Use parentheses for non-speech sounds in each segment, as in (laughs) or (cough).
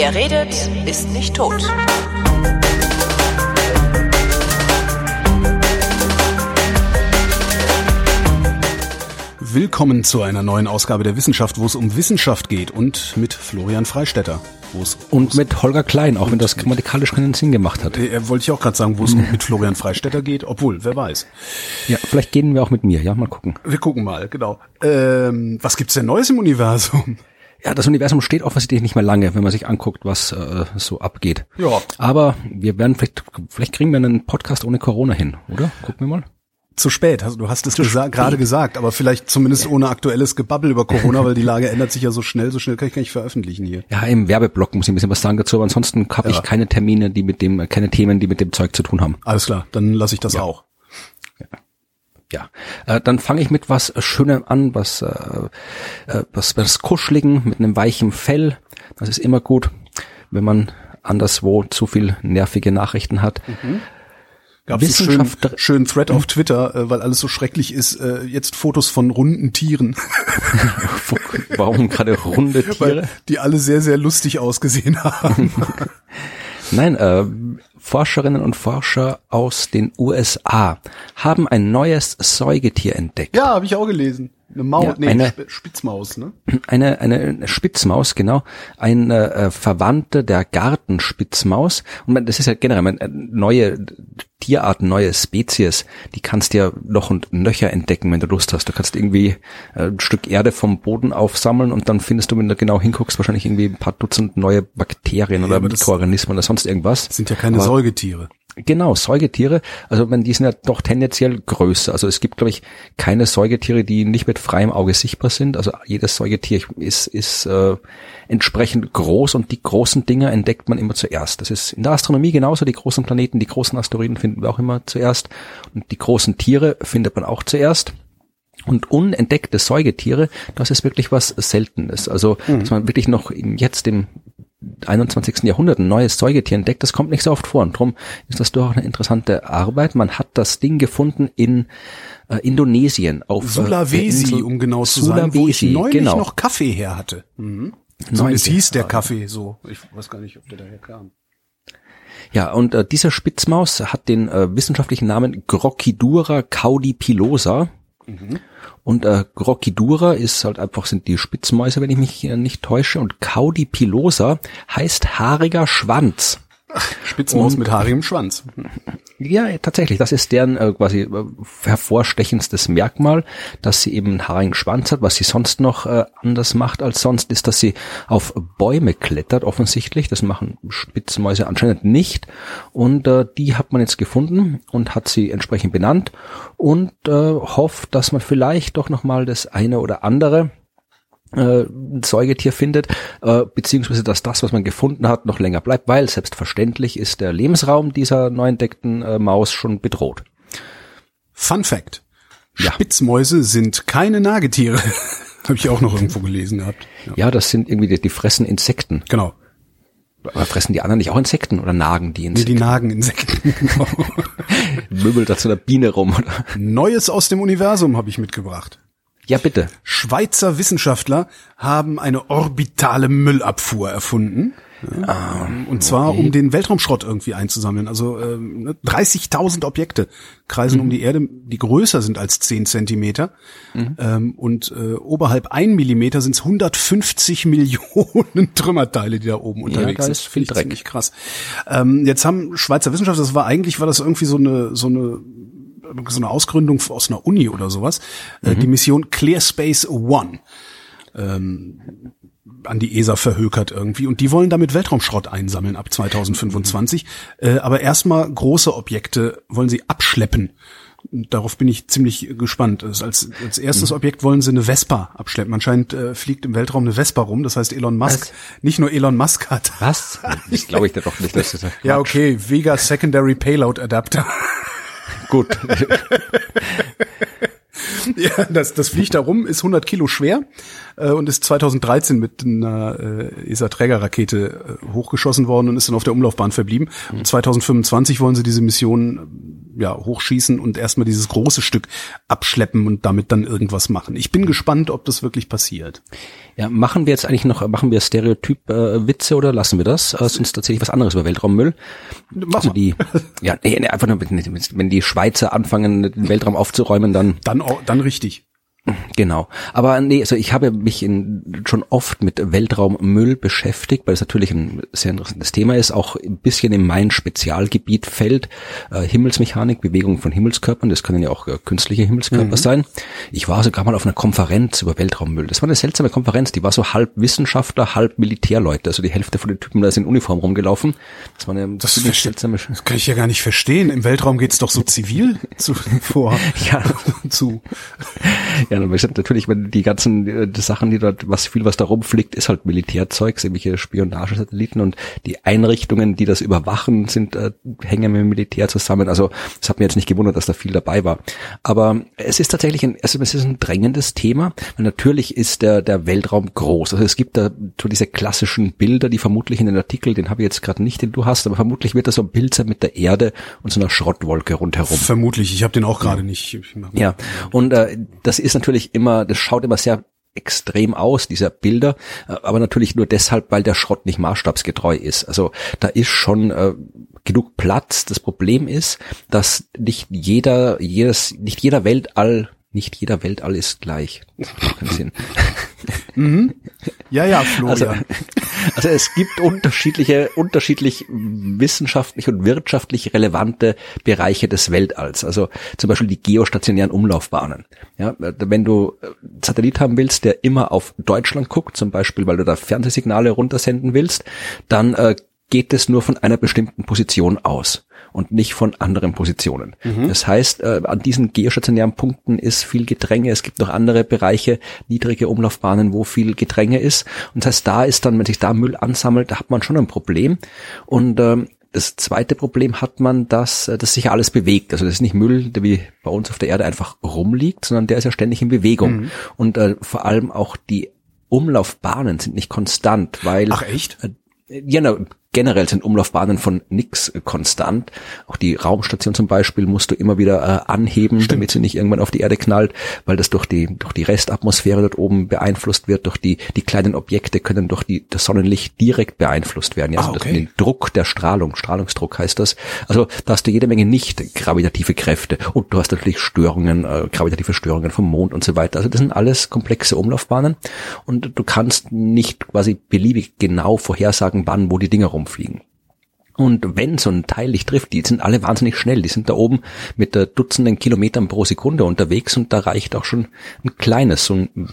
Wer redet, ist nicht tot. Willkommen zu einer neuen Ausgabe der Wissenschaft, wo es um Wissenschaft geht und mit Florian Freistetter. Wo es Und mit Holger Klein, auch wenn das grammatikalisch keinen Sinn gemacht hat. äh, wollte ich auch gerade sagen, wo es (laughs) mit Florian Freistetter geht, obwohl, wer weiß. Ja, vielleicht gehen wir auch mit mir, ja, mal gucken. Wir gucken mal, genau. Ähm, was gibt's denn Neues im Universum? Ja, das Universum steht offensichtlich nicht mehr lange, wenn man sich anguckt, was äh, so abgeht. Ja. Aber wir werden vielleicht, vielleicht kriegen wir einen Podcast ohne Corona hin, oder? Gucken wir mal. Zu spät, also du hast es gesa gerade gesagt, aber vielleicht zumindest ohne aktuelles Gebabbel über Corona, weil die Lage ändert sich ja so schnell, so schnell kann ich gar nicht veröffentlichen hier. Ja, im Werbeblock muss ich ein bisschen was sagen dazu, aber ansonsten habe Ja. ich keine Termine, die mit dem, keine Themen, die mit dem Zeug zu tun haben. Alles klar, dann lasse ich das auch. Ja, äh, dann fange ich mit was Schönem an, was, äh, äh, was, was Kuscheligen mit einem weichen Fell. Das ist immer gut, wenn man anderswo zu viel nervige Nachrichten hat. Gab es einen schönen, schönen Thread auf Twitter, äh, weil alles so schrecklich ist, äh, jetzt Fotos von runden Tieren, (laughs) Warum gerade runde (laughs) Tiere? weil die alle sehr, sehr lustig ausgesehen haben. (laughs) Nein, äh, Forscherinnen und Forscher aus den USA haben ein neues Säugetier entdeckt. ja, habe ich auch gelesen. Eine Maus, Ja, nee, eine- Sp Spitzmaus, ne? Eine, eine Spitzmaus, genau, eine äh, Verwandte der Gartenspitzmaus. Und man, das ist ja generell man, äh, neue Tierarten, neue Spezies, die kannst du ja noch und nöcher entdecken, wenn du Lust hast. Du kannst irgendwie äh, ein Stück Erde vom Boden aufsammeln und dann findest du, wenn du genau hinguckst, wahrscheinlich irgendwie ein paar Dutzend neue Bakterien oder aber das- Mikroorganismen oder sonst irgendwas. Das sind ja keine Aber- Säugetiere. Genau, Säugetiere, also man, die sind ja doch tendenziell größer. Also es gibt, glaube ich, keine Säugetiere, die nicht mit freiem Auge sichtbar sind. Also jedes Säugetier ist, ist äh, entsprechend groß und die großen Dinger entdeckt man immer zuerst. Das ist in der Astronomie genauso. Die großen Planeten, die großen Asteroiden finden wir auch immer zuerst. Und die großen Tiere findet man auch zuerst. Und unentdeckte Säugetiere, das ist wirklich was Seltenes. Also, dass man wirklich noch jetzt im 21. Jahrhundert ein neues Säugetier entdeckt, das kommt nicht so oft vor. Und darum ist das doch eine interessante Arbeit. Man hat das Ding gefunden in äh, Indonesien auf äh, Sulawesi, Insel um genau zu sein, wo ich Sulawesi, neulich genau. noch Kaffee her hatte. Mhm. So, es hieß der Kaffee so. Ich weiß gar nicht, ob der daher kam. Ja, und äh, dieser Spitzmaus hat den äh, wissenschaftlichen Namen Grokidura caudipilosa. Und äh, Grokidura ist halt einfach sind die Spitzmäuse, wenn ich mich äh, nicht täusche. Und caudipilosa heißt haariger Schwanz. Spitzmaus mit haarigem Schwanz. Ja, tatsächlich. Das ist deren äh, quasi äh, hervorstechendstes Merkmal, dass sie eben einen haarigen Schwanz hat. Was sie sonst noch äh, anders macht als sonst, ist, dass sie auf Bäume klettert, offensichtlich. Das machen Spitzmäuse anscheinend nicht. Und äh, die hat man jetzt gefunden und hat sie entsprechend benannt und äh, hofft, dass man vielleicht doch nochmal das eine oder andere äh, Säugetier findet, äh, beziehungsweise dass das, was man gefunden hat, noch länger bleibt, weil selbstverständlich ist der Lebensraum dieser neu entdeckten äh, Maus schon bedroht. Fun Fact. Ja. Spitzmäuse sind keine Nagetiere. (laughs) Habe ich auch noch irgendwo gelesen gehabt. Ja. Ja, das sind irgendwie, die, die fressen Insekten. Genau. Aber fressen die anderen nicht auch Insekten oder nagen die Nee, Insekten? die nagen Insekten. (laughs) Genau. (laughs) Möbelt da zu einer Biene rum, oder? Neues aus dem Universum habe ich mitgebracht. Ja, bitte. Schweizer Wissenschaftler haben eine orbitale Müllabfuhr erfunden. Ja, und zwar, um den Weltraumschrott irgendwie einzusammeln. Also ne, 30.000 Objekte kreisen um die Erde, die größer sind als 10 Zentimeter. Ähm, und äh, oberhalb ein Millimeter sind es 150 Millionen Trümmerteile, die da oben unterwegs da sind. ist viel Finde ich Dreck. Ziemlich krass. Ähm, jetzt haben Schweizer Wissenschaftler, das war eigentlich, war das irgendwie so eine, so eine so eine Ausgründung aus einer Uni oder sowas, äh, die Mission Clear Space One ähm, an die ESA verhökert irgendwie und die wollen damit Weltraumschrott einsammeln ab 2025. Äh, aber erstmal große Objekte wollen sie abschleppen. Darauf bin ich ziemlich gespannt. Als, als erstes Objekt wollen sie eine Vespa abschleppen. Anscheinend äh, fliegt im Weltraum eine Vespa rum. Das heißt, Elon Musk, Was? nicht nur Elon Musk hat. Was? Das glaube ich dir doch (laughs) nicht. Das ist Ja, okay, Vega Secondary Payload Adapter. Gut. (laughs) Ja, das, das fliegt da rum, ist 100 Kilo schwer äh, und ist 2013 mit einer äh, ESA-Trägerrakete äh, hochgeschossen worden und ist dann auf der Umlaufbahn verblieben. Und 2025 wollen sie diese Mission ja, hochschießen und erstmal dieses große Stück abschleppen und damit dann irgendwas machen. Ich bin gespannt, ob das wirklich passiert. Ja, machen wir jetzt eigentlich noch, machen wir Stereotyp-Witze äh, oder lassen wir das? Äh, sonst tatsächlich was anderes über Weltraummüll. Mach also mal. die, (laughs) ja, nee, nee, einfach nur, wenn die Schweizer anfangen, den Weltraum aufzuräumen, dann Dann, dann richtig. Genau. Aber nee, also ich habe mich in, schon oft mit Weltraummüll beschäftigt, weil es natürlich ein sehr interessantes Thema ist, auch ein bisschen in mein Spezialgebiet fällt. Äh, Himmelsmechanik, Bewegung von Himmelskörpern, das können ja auch äh, künstliche Himmelskörper sein. Ich war sogar mal auf einer Konferenz über Weltraummüll. Das war eine seltsame Konferenz, die war so halb Wissenschaftler, halb Militärleute. Also die Hälfte von den Typen da sind in Uniform rumgelaufen. Das war eine Das seltsame Das kann ich ja gar nicht verstehen. Im Weltraum geht's doch so zivil zu, (laughs) vor. Ja. (laughs) zu. Ja, aber ich sag natürlich, wenn die ganzen äh, die Sachen, die dort, was viel was da rumfliegt, ist halt Militärzeugs, irgendwelche Spionagesatelliten und die Einrichtungen, die das überwachen, sind äh, hängen mit dem Militär zusammen. Also es hat mir jetzt nicht gewundert, dass da viel dabei war. Aber es ist tatsächlich ein, also es ist ein drängendes Thema, weil natürlich ist der der Weltraum groß. Also es gibt da so diese klassischen Bilder, die vermutlich in den Artikel, den habe ich jetzt gerade nicht, den du hast, aber vermutlich wird das so ein Bild sein mit der Erde und so einer Schrottwolke rundherum. Vermutlich. Ich habe den auch gerade nicht. Ja, und äh, das ist natürlich immer, das schaut immer sehr extrem aus, dieser Bilder, äh, aber natürlich nur deshalb, weil der Schrott nicht maßstabsgetreu ist. Also da ist schon äh, genug Platz. Das Problem ist, dass nicht jeder, jedes, nicht jeder Weltall, nicht jeder Weltall ist gleich. (laughs) Das macht keinen Sinn. Ja, ja, Also, Florian. also es gibt unterschiedliche, unterschiedlich wissenschaftlich und wirtschaftlich relevante Bereiche des Weltalls. Also zum Beispiel die geostationären Umlaufbahnen. Ja, wenn du äh, Satellit haben willst, der immer auf Deutschland guckt, zum Beispiel, weil du da Fernsehsignale runtersenden willst, dann äh, geht es nur von einer bestimmten Position aus und nicht von anderen Positionen. Das heißt, äh, an diesen geostationären Punkten ist viel Gedränge. Es gibt noch andere Bereiche, niedrige Umlaufbahnen, wo viel Gedränge ist. Und das heißt, da ist dann, wenn sich da Müll ansammelt, da hat man schon ein Problem. Und ähm, das zweite Problem hat man, dass, äh, dass sich alles bewegt. Also das ist nicht Müll, der wie bei uns auf der Erde einfach rumliegt, sondern der ist ja ständig in Bewegung. Und äh, vor allem auch die Umlaufbahnen sind nicht konstant, weil Ach echt? ja, na, generell sind Umlaufbahnen von nix konstant. Auch die Raumstation zum Beispiel musst du immer wieder äh, anheben, damit sie nicht irgendwann auf die Erde knallt, weil das durch die durch die Restatmosphäre dort oben beeinflusst wird. Durch die die kleinen Objekte können durch die das Sonnenlicht direkt beeinflusst werden. Ja, Ah, also okay. den Druck der Strahlung, Strahlungsdruck heißt das. Also da hast du jede Menge nicht gravitative Kräfte und du hast natürlich Störungen, äh, gravitative Störungen vom Mond und so weiter. Also das sind alles komplexe Umlaufbahnen und du kannst nicht quasi beliebig genau vorhersagen, wann wo die Dinger rumfliegen. Und wenn so ein Teil dich trifft, die sind alle wahnsinnig schnell. Die sind da oben mit Dutzenden Kilometern pro Sekunde unterwegs und da reicht auch schon ein kleines, so ein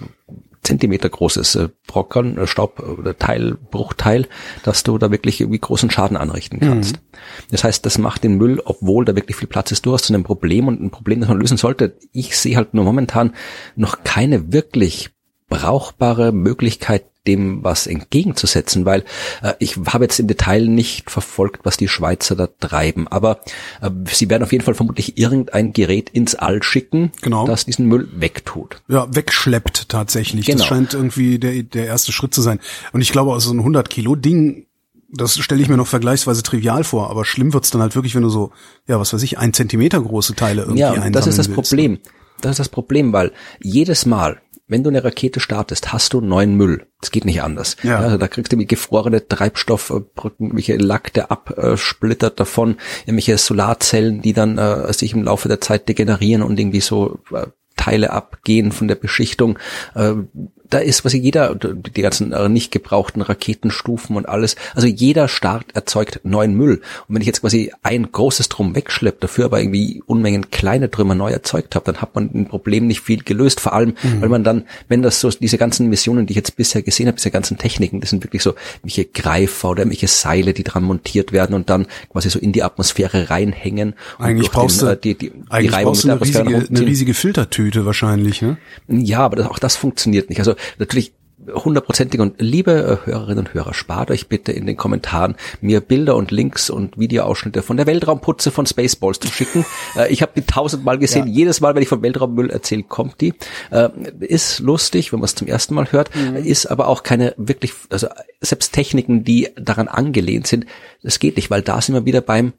Zentimeter großes äh, Brockern, äh, Staub oder Teil, Bruchteil, dass du da wirklich irgendwie großen Schaden anrichten kannst. Das heißt, das macht den Müll, obwohl da wirklich viel Platz ist, durchaus zu einem Problem und ein Problem, das man lösen sollte. Ich sehe halt nur momentan noch keine wirklich brauchbare Möglichkeit, dem was entgegenzusetzen, weil äh, ich habe jetzt im Detail nicht verfolgt, was die Schweizer da treiben, aber äh, sie werden auf jeden Fall vermutlich irgendein Gerät ins All schicken, Genau. das diesen Müll wegtut. Ja, wegschleppt tatsächlich. Genau. Das scheint irgendwie der, der erste Schritt zu sein. Und ich glaube, also so ein 100 Kilo Ding, das stelle ich mir noch vergleichsweise trivial vor, aber schlimm wird's dann halt wirklich, wenn du so, ja, was weiß ich, ein Zentimeter große Teile irgendwie Ja, das ist das willst. Problem. Das ist das Problem, weil jedes Mal, wenn du eine Rakete startest, hast du neuen Müll. Das geht nicht anders. Ja. also da kriegst du mit gefrorene Treibstoffbrücken, irgendwelche Lack, der absplittert davon, irgendwelche Solarzellen, die dann äh, sich im Laufe der Zeit degenerieren und irgendwie so äh, Teile abgehen von der Beschichtung. Äh, da ist was jeder, die ganzen nicht gebrauchten Raketenstufen und alles. Also jeder Start erzeugt neuen Müll. Und wenn ich jetzt quasi ein großes Drum wegschleppe, dafür aber irgendwie Unmengen kleine Trümmer neu erzeugt habe, dann hat man ein Problem nicht viel gelöst. Vor allem, weil man dann, wenn das so, diese ganzen Missionen, die ich jetzt bisher gesehen habe, diese ganzen Techniken, das sind wirklich so welche Greifer oder welche Seile, die dran montiert werden und dann quasi so in die Atmosphäre reinhängen. Eigentlich brauchst den, du, äh, die, die, die eigentlich Reibung brauchst du eine riesige, eine riesige Filtertüte wahrscheinlich, ne? Ja, aber das, auch das funktioniert nicht. Also natürlich hundertprozentig und liebe äh, Hörerinnen und Hörer, spart euch bitte in den Kommentaren mir Bilder und Links und Videoausschnitte von der Weltraumputze von Spaceballs zu schicken. (laughs) Äh, ich habe die tausendmal gesehen. Ja. Jedes Mal, wenn ich von Weltraummüll erzähle, kommt die. Äh, ist lustig, wenn man es zum ersten Mal hört, ist aber auch keine wirklich, also selbst Techniken, die daran angelehnt sind, das geht nicht, weil da sind wir wieder beim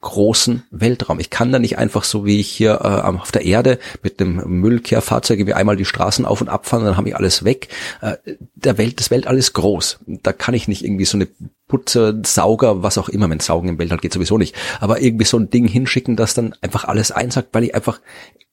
großen Weltraum. Ich kann da nicht einfach so wie ich hier äh, auf der Erde mit dem Müllkehrfahrzeug wie einmal die Straßen auf und abfahren, dann habe ich alles weg. Äh, der Welt, das Weltall ist groß. Da kann ich nicht irgendwie so eine Putze, Sauger, was auch immer, wenn Saugen im Weltall geht sowieso nicht. Aber irgendwie so ein Ding hinschicken, das dann einfach alles einsagt, weil ich einfach,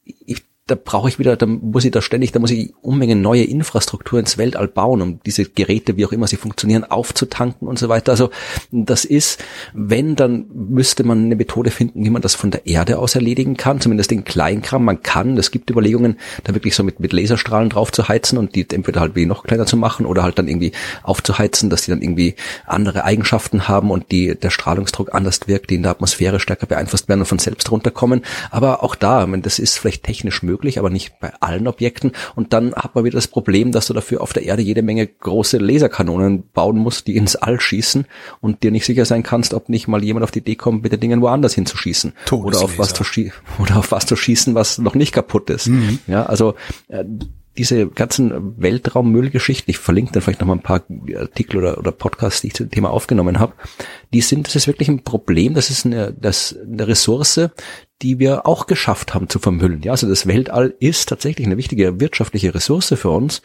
ich da brauche ich wieder, da muss ich da ständig, da muss ich Unmengen neue Infrastruktur ins Weltall bauen, um diese Geräte, wie auch immer sie funktionieren, aufzutanken und so weiter. Also das ist, wenn, dann müsste man eine Methode finden, wie man das von der Erde aus erledigen kann, zumindest den Kleinkram. Man kann, es gibt Überlegungen, da wirklich so mit, mit Laserstrahlen drauf zu heizen und die entweder halt wie noch kleiner zu machen oder halt dann irgendwie aufzuheizen, dass die dann irgendwie andere Eigenschaften haben und die, der Strahlungsdruck anders wirkt, die in der Atmosphäre stärker beeinflusst werden und von selbst runterkommen. Aber auch da, das ist vielleicht technisch möglich, möglich, aber nicht bei allen Objekten. Und dann hat man wieder das Problem, dass du dafür auf der Erde jede Menge große Laserkanonen bauen musst, die ins All schießen und dir nicht sicher sein kannst, ob nicht mal jemand auf die Idee kommt, mit den Dingen woanders hinzuschießen. Oder auf was zu (laughs) oder auf was zu schießen, was noch nicht kaputt ist. Mhm. Ja, also äh, diese ganzen Weltraummüllgeschichten, ich verlinke dann vielleicht noch mal ein paar Artikel oder, oder Podcasts, die ich zu dem Thema aufgenommen habe, die sind, das ist wirklich ein Problem, das ist eine, das, eine Ressource, die wir auch geschafft haben zu vermüllen. Ja, also das Weltall ist tatsächlich eine wichtige wirtschaftliche Ressource für uns,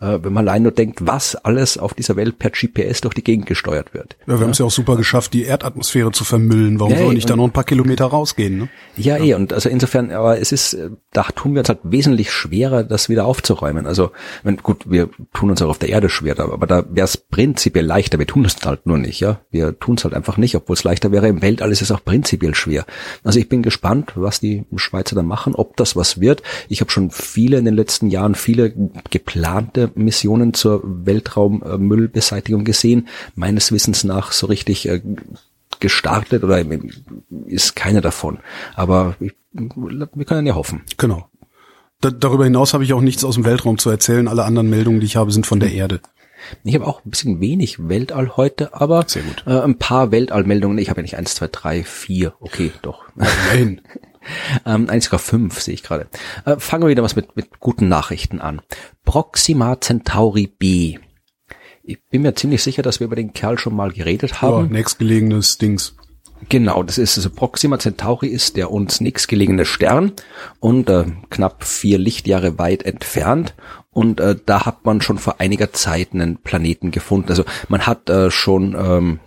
äh, wenn man allein nur denkt, was alles auf dieser Welt per GPS durch die Gegend gesteuert wird. Ja, wir ja. haben es ja auch super geschafft, die Erdatmosphäre zu vermüllen. Warum ja, soll nicht da noch ein paar Kilometer rausgehen? Ne? Ja, ja, eh. Und also insofern, aber es ist, da tun wir uns halt wesentlich schwerer, das wieder aufzuräumen. Also, wenn, gut, wir tun uns auch auf der Erde schwer, aber da wäre es prinzipiell leichter. Wir tun es halt nur nicht, ja. Wir tun es halt einfach nicht, obwohl es leichter wäre. Im Weltall ist es auch prinzipiell schwer. Also ich bin gespannt gespannt, was die Schweizer dann machen, ob das was wird. Ich habe schon viele in den letzten Jahren, viele geplante Missionen zur Weltraummüllbeseitigung gesehen. Meines Wissens nach so richtig äh, gestartet oder ist keine davon. Aber wir können ja hoffen. Genau. Da, darüber hinaus habe ich auch nichts aus dem Weltraum zu erzählen. Alle anderen Meldungen, die ich habe, sind von der Erde. Ich habe auch ein bisschen wenig Weltall heute, aber äh, ein paar Weltallmeldungen. Ich habe ja nicht eins, zwei, drei, vier. Okay, doch. Nein. (laughs) ähm, eins sogar fünf sehe ich gerade. Äh, fangen wir wieder was mit, mit guten Nachrichten an. Proxima Centauri B. Ich bin mir ziemlich sicher, dass wir über den Kerl schon mal geredet haben. Ja, nächstgelegenes Dings. Genau, das ist also Proxima Centauri ist der uns nächstgelegene Stern und äh, knapp vier Lichtjahre weit entfernt und äh, da hat man schon vor einiger Zeit einen Planeten gefunden. Also man hat äh, schon ähm,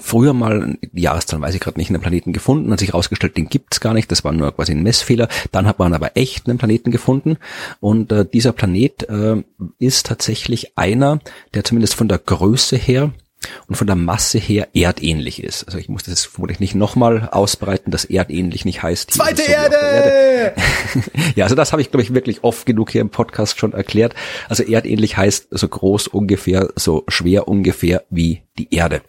früher mal, die Jahreszahl weiß ich gerade nicht, einen Planeten gefunden, hat sich herausgestellt, den gibt's gar nicht, das war nur quasi ein Messfehler. Dann hat man aber echt einen Planeten gefunden und äh, dieser Planet äh, ist tatsächlich einer, der zumindest von der Größe her und von der Masse her erdähnlich ist. Also ich muss das jetzt vermutlich nicht nochmal ausbreiten, dass erdähnlich nicht heißt. Zweite so Erde! Erde. (laughs) ja, also das habe ich, glaube ich, wirklich oft genug hier im Podcast schon erklärt. Also erdähnlich heißt so groß ungefähr, so schwer ungefähr wie die Erde.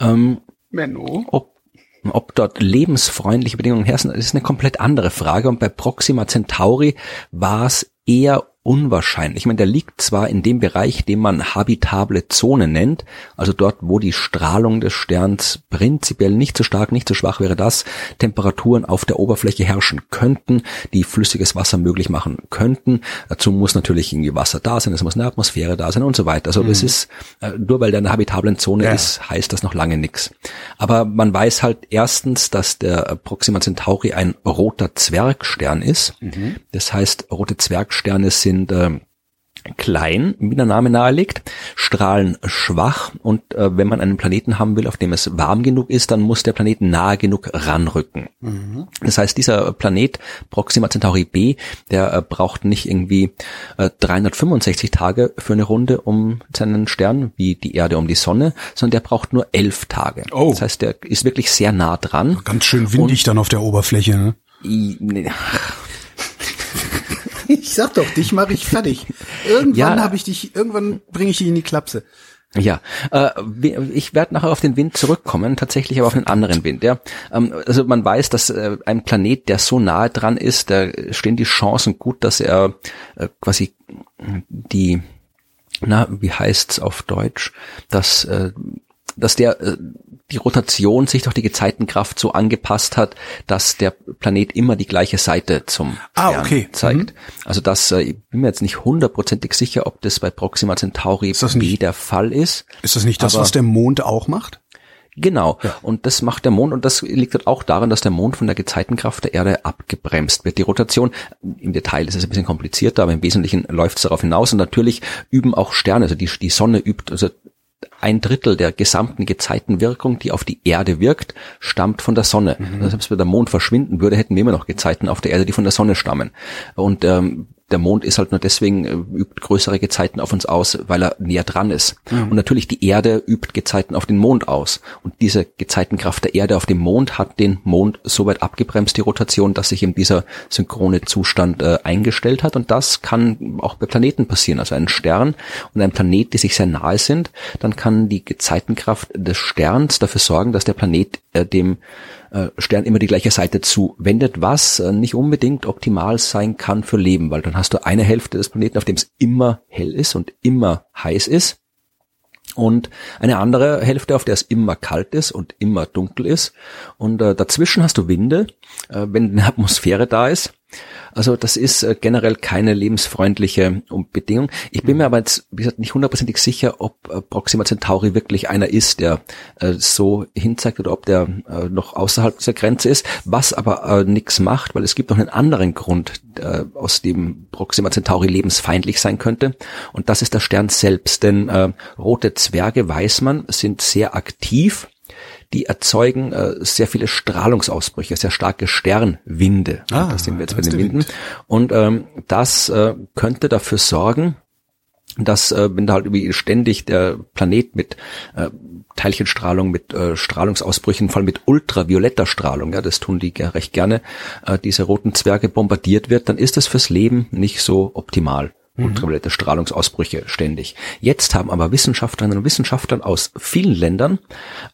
Ähm, Menno. Ob ob dort lebensfreundliche Bedingungen herrschen, ist eine komplett andere Frage. Und bei Proxima Centauri war es eher unwahrscheinlich. Ich meine, der liegt zwar in dem Bereich, den man habitable Zone nennt, also dort, wo die Strahlung des Sterns prinzipiell nicht zu stark, nicht zu schwach wäre, dass Temperaturen auf der Oberfläche herrschen könnten, die flüssiges Wasser möglich machen könnten. Dazu muss natürlich irgendwie Wasser da sein, es muss eine Atmosphäre da sein und so weiter. Also mhm. das ist, äh, nur weil der in einer habitablen Zone ja. ist, heißt das noch lange nichts. Aber man weiß halt erstens, dass der Proxima Centauri ein roter Zwergstern ist. Mhm. Das heißt, rote Zwergsterne sind sind äh, klein, wie der Name nahelegt, strahlen schwach und äh, wenn man einen Planeten haben will, auf dem es warm genug ist, dann muss der Planet nahe genug ranrücken. Mhm. Das heißt, dieser Planet Proxima Centauri b, der äh, braucht nicht irgendwie äh, 365 Tage für eine Runde um seinen Stern, wie die Erde um die Sonne, sondern der braucht nur elf Tage. Oh. Das heißt, der ist wirklich sehr nah dran. Ganz schön windig und, dann auf der Oberfläche. Ne? Ich sag doch, dich mache ich fertig. (laughs) Irgendwann ja, habe ich dich, irgendwann bringe ich dich in die Klapse. Ja, äh, ich werde nachher auf den Wind zurückkommen, tatsächlich aber auf einen anderen Wind. Ja, ähm, also man weiß, dass äh, ein Planet, der so nahe dran ist, da stehen die Chancen gut, dass er äh, quasi die, na, wie heißt's auf Deutsch, dass äh, dass der äh, die Rotation sich durch die Gezeitenkraft so angepasst hat, dass der Planet immer die gleiche Seite zum ah, Stern okay. zeigt. Mhm. Also das, äh, ich bin mir jetzt nicht hundertprozentig sicher, ob das bei Proxima Centauri B nicht, der Fall ist. Ist das nicht das, was der Mond auch macht? Genau. Ja. Und das macht der Mond und das liegt halt auch daran, dass der Mond von der Gezeitenkraft der Erde abgebremst wird. Die Rotation, im Detail ist es ein bisschen komplizierter, aber im Wesentlichen läuft es darauf hinaus und natürlich üben auch Sterne, also die, die Sonne übt, also ein Drittel der gesamten Gezeitenwirkung, die auf die Erde wirkt, stammt von der Sonne. Mhm. Also selbst wenn der Mond verschwinden würde, hätten wir immer noch Gezeiten auf der Erde, die von der Sonne stammen. Und ähm, der Mond ist halt nur deswegen, äh, übt größere Gezeiten auf uns aus, weil er näher dran ist. Mhm. Und natürlich die Erde übt Gezeiten auf den Mond aus. Und diese Gezeitenkraft der Erde auf dem Mond hat den Mond so weit abgebremst, die Rotation, dass sich eben dieser synchrone Zustand äh, eingestellt hat. Und das kann auch bei Planeten passieren. Also ein Stern und ein Planet, die sich sehr nahe sind, dann kann die Gezeitenkraft des Sterns dafür sorgen, dass der Planet äh, dem äh, Stern immer die gleiche Seite zuwendet, was äh, nicht unbedingt optimal sein kann für Leben, weil dann hast du eine Hälfte des Planeten, auf dem es immer hell ist und immer heiß ist und eine andere Hälfte, auf der es immer kalt ist und immer dunkel ist. Und äh, dazwischen hast du Winde, äh, wenn eine Atmosphäre da ist. Also das ist äh, generell keine lebensfreundliche Bedingung. Ich bin mir aber jetzt, wie gesagt, nicht hundertprozentig sicher, ob äh, Proxima Centauri wirklich einer ist, der äh, so hinzeigt oder ob der noch außerhalb dieser Grenze ist, was aber nichts macht, weil es gibt noch einen anderen Grund, aus dem Proxima Centauri lebensfeindlich sein könnte. Und das ist der Stern selbst. Denn rote Zwerge, weiß man, sind sehr aktiv die erzeugen äh, sehr viele Strahlungsausbrüche, sehr starke Sternwinde. Ah, das sind wir jetzt bei den Winden. Und ähm, das äh, könnte dafür sorgen, dass äh, wenn da halt irgendwie ständig der Planet mit äh, Teilchenstrahlung, mit äh, Strahlungsausbrüchen, vor allem mit ultravioletter Strahlung, ja, das tun die recht gerne, äh, diese roten Zwerge bombardiert wird, dann ist das fürs Leben nicht so optimal mhm. ultraviolette Strahlungsausbrüche ständig. Jetzt haben aber Wissenschaftlerinnen und Wissenschaftler aus vielen Ländern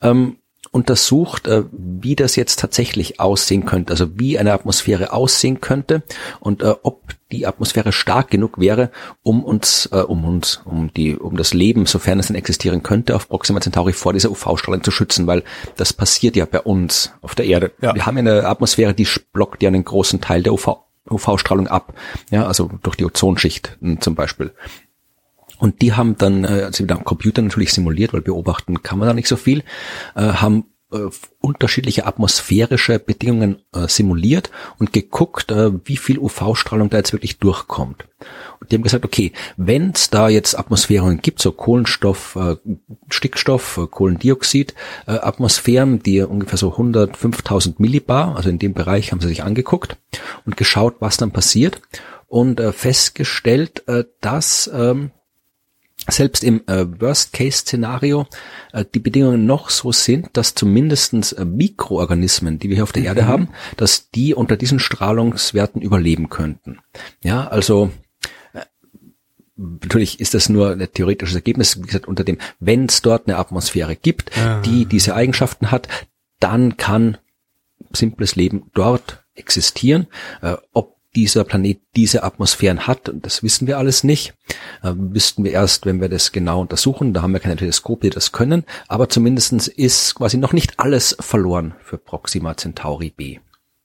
ähm, untersucht, äh, wie das jetzt tatsächlich aussehen könnte, also wie eine Atmosphäre aussehen könnte und äh, ob die Atmosphäre stark genug wäre, um uns, äh, um uns, um die, um das Leben, sofern es denn existieren könnte, auf Proxima Centauri vor dieser UV-Strahlung zu schützen, weil das passiert ja bei uns auf der Erde. Ja. Wir haben eine Atmosphäre, die blockt ja einen großen Teil der UV UV-Strahlung ab, ja, also durch die Ozonschicht zum Beispiel. Und die haben dann, äh, also einem Computer natürlich simuliert, weil beobachten kann man da nicht so viel, äh, haben äh, unterschiedliche atmosphärische Bedingungen simuliert und geguckt, wie viel UV-Strahlung da jetzt wirklich durchkommt. Und die haben gesagt, okay, wenn es da jetzt Atmosphären gibt, so Kohlenstoff, Stickstoff, Kohlendioxid, Atmosphären, die ungefähr so 105.000 Millibar, also in dem Bereich haben sie sich angeguckt und geschaut, was dann passiert und festgestellt, dass ähm, selbst im äh, Worst-Case-Szenario äh, die Bedingungen noch so sind, dass zumindestens äh, Mikroorganismen, die wir hier auf der Erde mhm. haben, dass die unter diesen Strahlungswerten überleben könnten. Ja, also natürlich ist das nur ein theoretisches Ergebnis, wie gesagt, unter dem, wenn es dort eine Atmosphäre gibt, ah. die diese Eigenschaften hat, dann kann simples Leben dort existieren. Äh, ob dieser Planet diese Atmosphären hat. Und das wissen wir alles nicht. Äh, wüssten wir erst, wenn wir das genau untersuchen. Da haben wir keine Teleskope, die das können. Aber zumindestens ist quasi noch nicht alles verloren für Proxima Centauri B.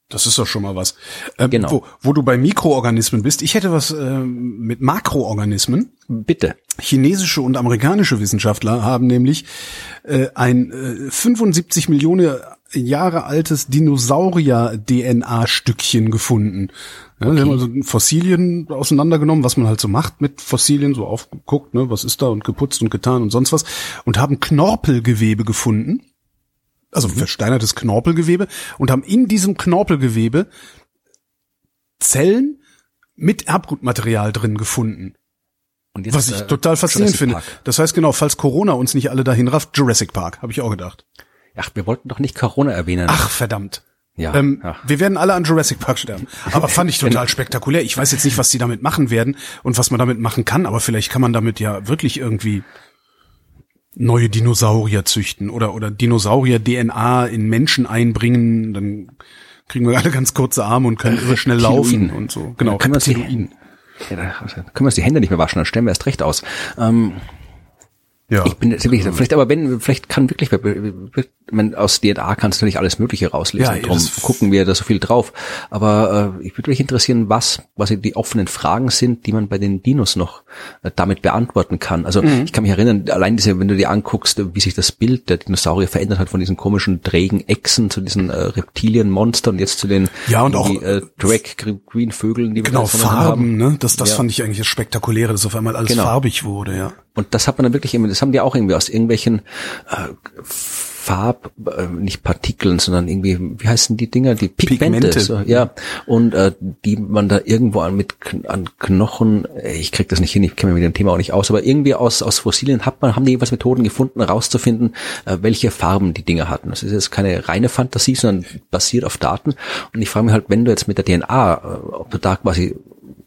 Das ist doch schon mal was. Ähm, genau. Wo, wo, du bei Mikroorganismen bist, ich hätte was äh, mit Makroorganismen. Bitte. Chinesische und amerikanische Wissenschaftler haben nämlich äh, ein äh, 75 Millionen Jahre altes Dinosaurier-DNA-Stückchen gefunden. Ja, okay. Sie haben also Fossilien auseinandergenommen, was man halt so macht mit Fossilien, so aufgeguckt, ne, was ist da und geputzt und getan und sonst was und haben Knorpelgewebe gefunden. Also mhm. versteinertes Knorpelgewebe und haben in diesem Knorpelgewebe Zellen mit Erbgutmaterial drin gefunden. Und jetzt, was ich äh, total faszinierend finde. Das heißt genau, falls Corona uns nicht alle dahin rafft, Jurassic Park, habe ich auch gedacht. Ach, wir wollten doch nicht Corona erwähnen. Ach, verdammt. Ja, ähm, ja. Wir werden alle an Jurassic Park sterben. Aber fand ich total (laughs) spektakulär. Ich weiß jetzt nicht, was die damit machen werden und was man damit machen kann, aber vielleicht kann man damit ja wirklich irgendwie neue Dinosaurier züchten oder, oder Dinosaurier-DNA in Menschen einbringen. Dann kriegen wir alle ganz kurze Arme und können irre schnell laufen und so. Genau, können, die, ja, können wir uns die Hände nicht mehr waschen, dann stellen wir erst recht aus. Ähm, ja. Ich bin vielleicht aber wenn vielleicht kann wirklich man, aus DNA kannst du natürlich alles Mögliche rauslesen. Ja, Darum das- gucken wir da so viel drauf. Aber äh, ich würde mich interessieren, was, was die offenen Fragen sind, die man bei den Dinos noch äh, damit beantworten kann. Also Mhm. ich kann mich erinnern, allein diese, wenn du dir anguckst, äh, wie sich das Bild der Dinosaurier verändert hat von diesen komischen trägen Echsen zu diesen äh, Reptilienmonstern und jetzt zu den Ja, und auch- äh, Drag Green Vögeln, die wir Genau, da vorne Farben, ne? Das, das Ja. fand ich eigentlich das Spektakuläre, dass auf einmal alles Genau. farbig wurde, ja. Und das hat man dann wirklich, irgendwie- das haben die auch irgendwie aus irgendwelchen äh, Farb, äh, nicht Partikeln, sondern irgendwie, wie heißen die Dinger, die Pigmente, Pigmente. So, ja, und äh, die man da irgendwo an mit an Knochen, äh, ich krieg das nicht hin, ich kenne mich mit dem Thema auch nicht aus, aber irgendwie aus aus Fossilien hat man, haben die jeweils Methoden gefunden, herauszufinden, äh, welche Farben die Dinger hatten. Das ist jetzt keine reine Fantasie, sondern basiert auf Daten. Und ich frage mich halt, wenn du jetzt mit der DNA, äh, ob du da quasi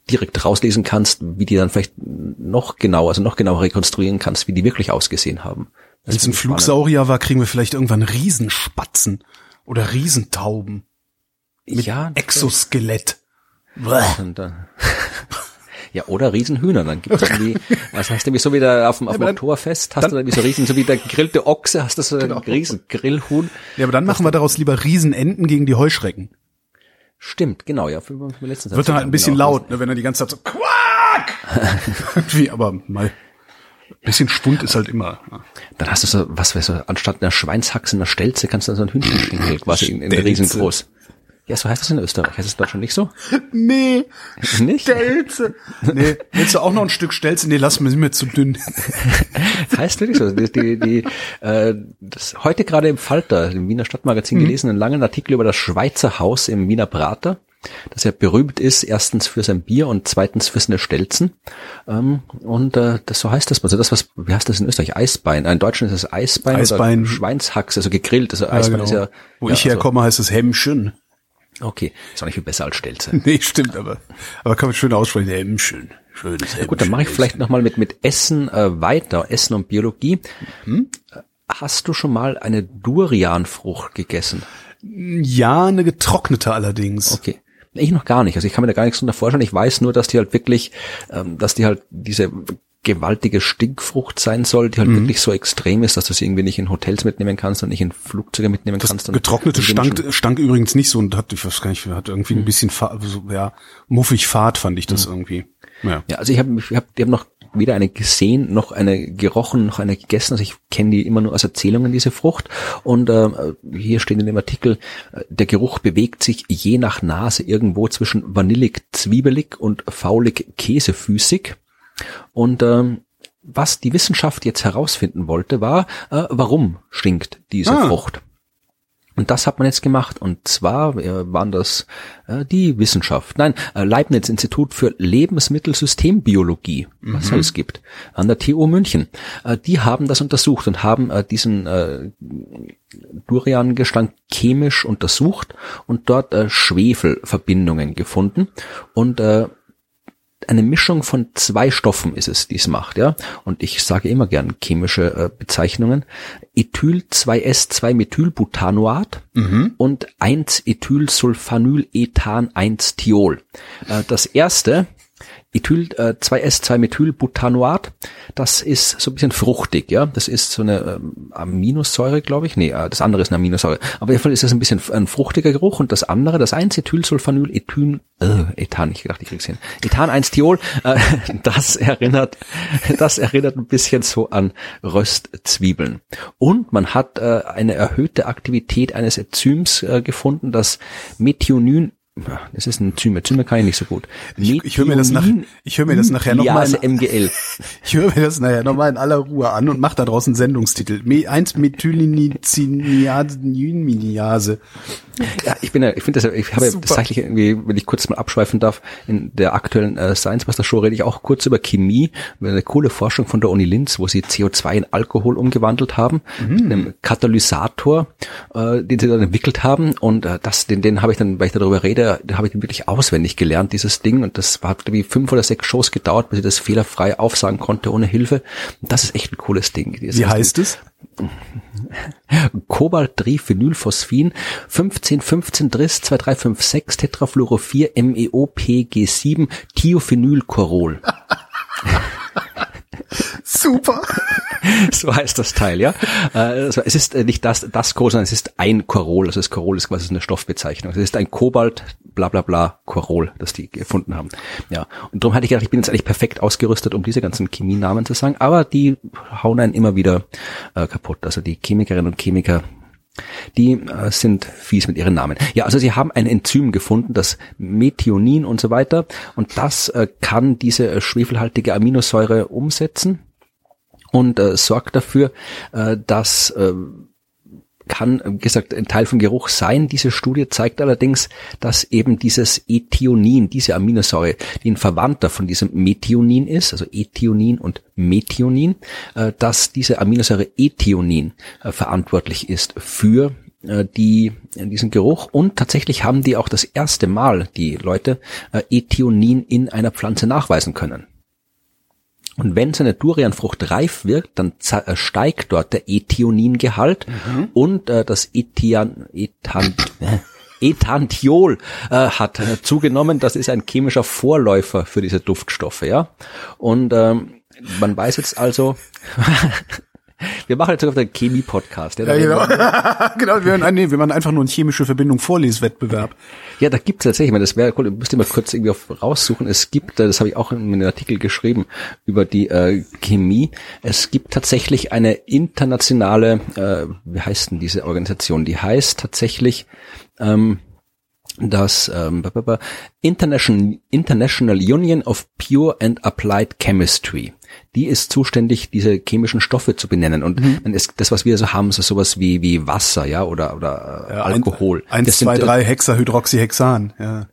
direkt rauslesen kannst, wie die dann vielleicht noch genauer, also noch genauer rekonstruieren kannst, wie die wirklich ausgesehen haben. Wenn es ein spannend. Flugsaurier war, kriegen wir vielleicht irgendwann Riesenspatzen oder Riesentauben mit ja, Exoskelett. (laughs) ja, oder Riesenhühner, dann gibt's irgendwie, (laughs) was heißt nämlich so wie da auf dem, auf dem Oktoberfest, hast dann- du dann wie so riesen, so wie der gegrillte Ochse, hast du so einen riesen Grillhuhn. Ja, aber dann machen wir daraus lieber Riesenenten gegen die Heuschrecken. Stimmt, genau, ja, für, für letztens Wird dann halt ein bisschen genau, laut, ne, wenn er die ganze Zeit so Quack! (laughs) Wie, aber mal bisschen Spund ist halt immer. ja. Dann hast du so, was weißt du, anstatt einer Schweinshaxe, einer Stelze, kannst du dann so einen Hühnchenschenkel quasi in, in riesengroß. Ja, so heißt das in Österreich. Heißt es in Deutschland nicht so? (laughs) Nee, (laughs) Nicht? Stelze. Nee, willst du auch noch ein Stück Stelze? Nee, lass mir, sind mir zu dünn. (laughs) Heißt wirklich so. Die, die, die, äh, das heute gerade im Falter, im Wiener Stadtmagazin gelesen, einen langen Artikel über das Schweizer Haus im Wiener Prater, das ja berühmt ist, erstens für sein Bier und zweitens für seine Stelzen. Ähm, und äh, das so heißt das. Also das, was, wie heißt das in Österreich? Eisbein. In Deutschland ist es Eisbein, Eisbein. oder Schweinshaxe, also gegrillt. Also Ja, Eisbein genau. ist ja. Wo ja, ich herkomme, heißt es Hemmchen. Also, okay, ist auch nicht viel besser als Stelze. (laughs) Nee, stimmt, aber, aber kann man schön aussprechen. Hemmchen. Schönes Hemmchen. Gut, dann mache ich vielleicht nochmal mit, mit Essen äh, weiter, Essen und Biologie. Äh, Hast du schon mal eine Durianfrucht gegessen? Ja, eine getrocknete allerdings. Okay. Ich noch gar nicht. Also ich kann mir da gar nichts drunter vorstellen. Ich weiß nur, dass die halt wirklich, ähm, dass die halt diese gewaltige Stinkfrucht sein soll, die halt Mhm. wirklich so extrem ist, dass du sie irgendwie nicht in Hotels mitnehmen kannst und nicht in Flugzeuge mitnehmen Das kannst. getrocknete stank, stank übrigens nicht so und hat, ich weiß gar nicht, hat irgendwie Mhm. ein bisschen, so, ja, muffig fad fand ich das irgendwie. Ja. Ja, also ich habe ich hab, ich hab noch weder eine gesehen, noch eine gerochen, noch eine gegessen. Also ich kenne die immer nur aus Erzählungen, diese Frucht. Und äh, hier steht in dem Artikel, äh, der Geruch bewegt sich je nach Nase irgendwo zwischen vanillig, zwiebelig und faulig, käsefüßig. Und ähm, was die Wissenschaft jetzt herausfinden wollte, war, äh, warum stinkt diese Ah. Frucht? Und das hat man jetzt gemacht. Und zwar äh, waren das äh, die Wissenschaft, nein, äh, Leibniz Institut für Lebensmittelsystembiologie, was es gibt, an der TU München. Äh, die haben das untersucht und haben äh, diesen äh, Duriangestank chemisch untersucht und dort äh, Schwefelverbindungen gefunden und äh, eine Mischung von zwei Stoffen ist es, die es macht, ja. Und ich sage immer gern chemische äh, Bezeichnungen. Ethyl-2S2-Methylbutanoat und 1-Ethylsulfanylethan-1-Thiol. Äh, das erste, Ethyl, äh, 2S2-Methylbutanoat, das ist so ein bisschen fruchtig, ja. Das ist so eine ähm, Aminosäure, glaube ich. Nee, äh, das andere ist eine Aminosäure. Aber jedenfalls ist das ein bisschen ein fruchtiger Geruch und das andere, das 1-Ethylsulfanyl, Ethyn, äh, Ethan, ich gedacht, ich krieg's hin. Ethan 1-Thiol, äh, (laughs) das erinnert, das erinnert ein bisschen so an Röstzwiebeln. Und man hat äh, eine erhöhte Aktivität eines Enzyms äh, gefunden, das Methionin das ist ein Enzym. Enzyme kann ich nicht so gut. Ich, ich höre mir das nach, ich höre mir das nachher nochmal, Liase MGL. (laughs) ich höre mir das nachher nochmal in aller Ruhe an und mache da draußen Sendungstitel. Me- 1 Methyliniziniase. Ja, ich bin ja, ich finde das, ja- ich habe ja Super. tatsächlich irgendwie, wenn ich kurz mal abschweifen darf, in der aktuellen äh, Science Master Show rede ich auch kurz über Chemie, über eine coole Forschung von der Uni Linz, wo sie CO2 in Alkohol umgewandelt haben, mit einem Katalysator, äh, den sie dann entwickelt haben und äh, das, den, den habe ich dann, weil ich darüber rede, da habe ich wirklich auswendig gelernt, dieses Ding und das hat wie fünf oder sechs Shows gedauert, bis ich das fehlerfrei aufsagen konnte ohne Hilfe. Und das ist echt ein cooles Ding. Das Wie heißt es? (laughs) Kobaltdiphenylphosphin 15 15 Dris 2356 Tetrafluorophir MEOPG7 Thiophenylcorol. (laughs) Super. (laughs) so heißt das Teil, ja. Also es ist äh, nicht das, das Chorol, sondern es ist ein Chorol. Also das Chorol ist quasi eine Stoffbezeichnung. Es ist ein Kobalt, bla bla bla, Chorol, das die gefunden haben. Ja. Und darum hatte ich gedacht, ich bin jetzt eigentlich perfekt ausgerüstet, um diese ganzen Chemienamen zu sagen, aber die hauen einen immer wieder äh, kaputt. Also die Chemikerinnen und Chemiker die äh, sind fies mit ihren Namen. Ja, also sie haben ein Enzym gefunden, das Methionin und so weiter, und das äh, kann diese äh, schwefelhaltige Aminosäure umsetzen und äh, sorgt dafür, äh, dass äh, kann, wie gesagt, ein Teil vom Geruch sein. Diese Studie zeigt allerdings, dass eben dieses Ethionin, diese Aminosäure, die ein Verwandter von diesem Methionin ist, also Ethionin und Methionin, äh, dass diese Aminosäure Ethionin äh, verantwortlich ist für äh, die diesen Geruch und tatsächlich haben die auch das erste Mal die Leute äh, Ethionin in einer Pflanze nachweisen können. Und wenn so eine Durianfrucht reif wird, dann äh, steigt dort der Ethioningehalt und äh, das Ethian, Ethan, äh, Ethantiol äh, hat äh, zugenommen. Das ist ein chemischer Vorläufer für diese Duftstoffe, ja. Und ähm, man weiß jetzt also, wir machen jetzt sogar den Chemie-Podcast. Ja, genau. wir- (laughs) genau, wir, machen- nee, wir machen einfach nur einen chemische Verbindung Vorleswettbewerb. Ja, da gibt's tatsächlich, ich meine, das wäre cool, ich müsste mal kurz irgendwie auf, raussuchen. Es gibt, äh, das habe ich auch in einem Artikel geschrieben über die äh, Chemie. Es gibt tatsächlich eine internationale, äh, wie heißt denn diese Organisation? Die heißt tatsächlich ähm, das ähm, International Union of Pure and Applied Chemistry. Die ist zuständig, diese chemischen Stoffe zu benennen. Und dann ist das, was wir so haben, so sowas wie wie Wasser, ja, oder oder äh, Alkohol. Eins, Das sind, zwei, äh, drei Hexahydroxyhexan. Ja.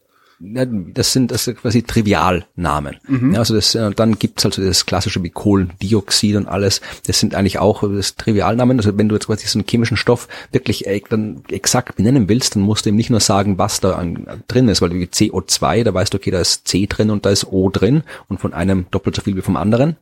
Das sind das sind quasi Trivialnamen. Ja, also das, äh, dann gibt's also das klassische wie Kohlendioxid und alles. Das sind eigentlich auch äh, das Trivialnamen. Also wenn du jetzt quasi so einen chemischen Stoff wirklich äh, dann exakt benennen willst, dann musst du ihm nicht nur sagen, was da an, drin ist, weil wie CO2, da weißt du, okay, da ist C drin und da ist O drin und von einem doppelt so viel wie vom anderen.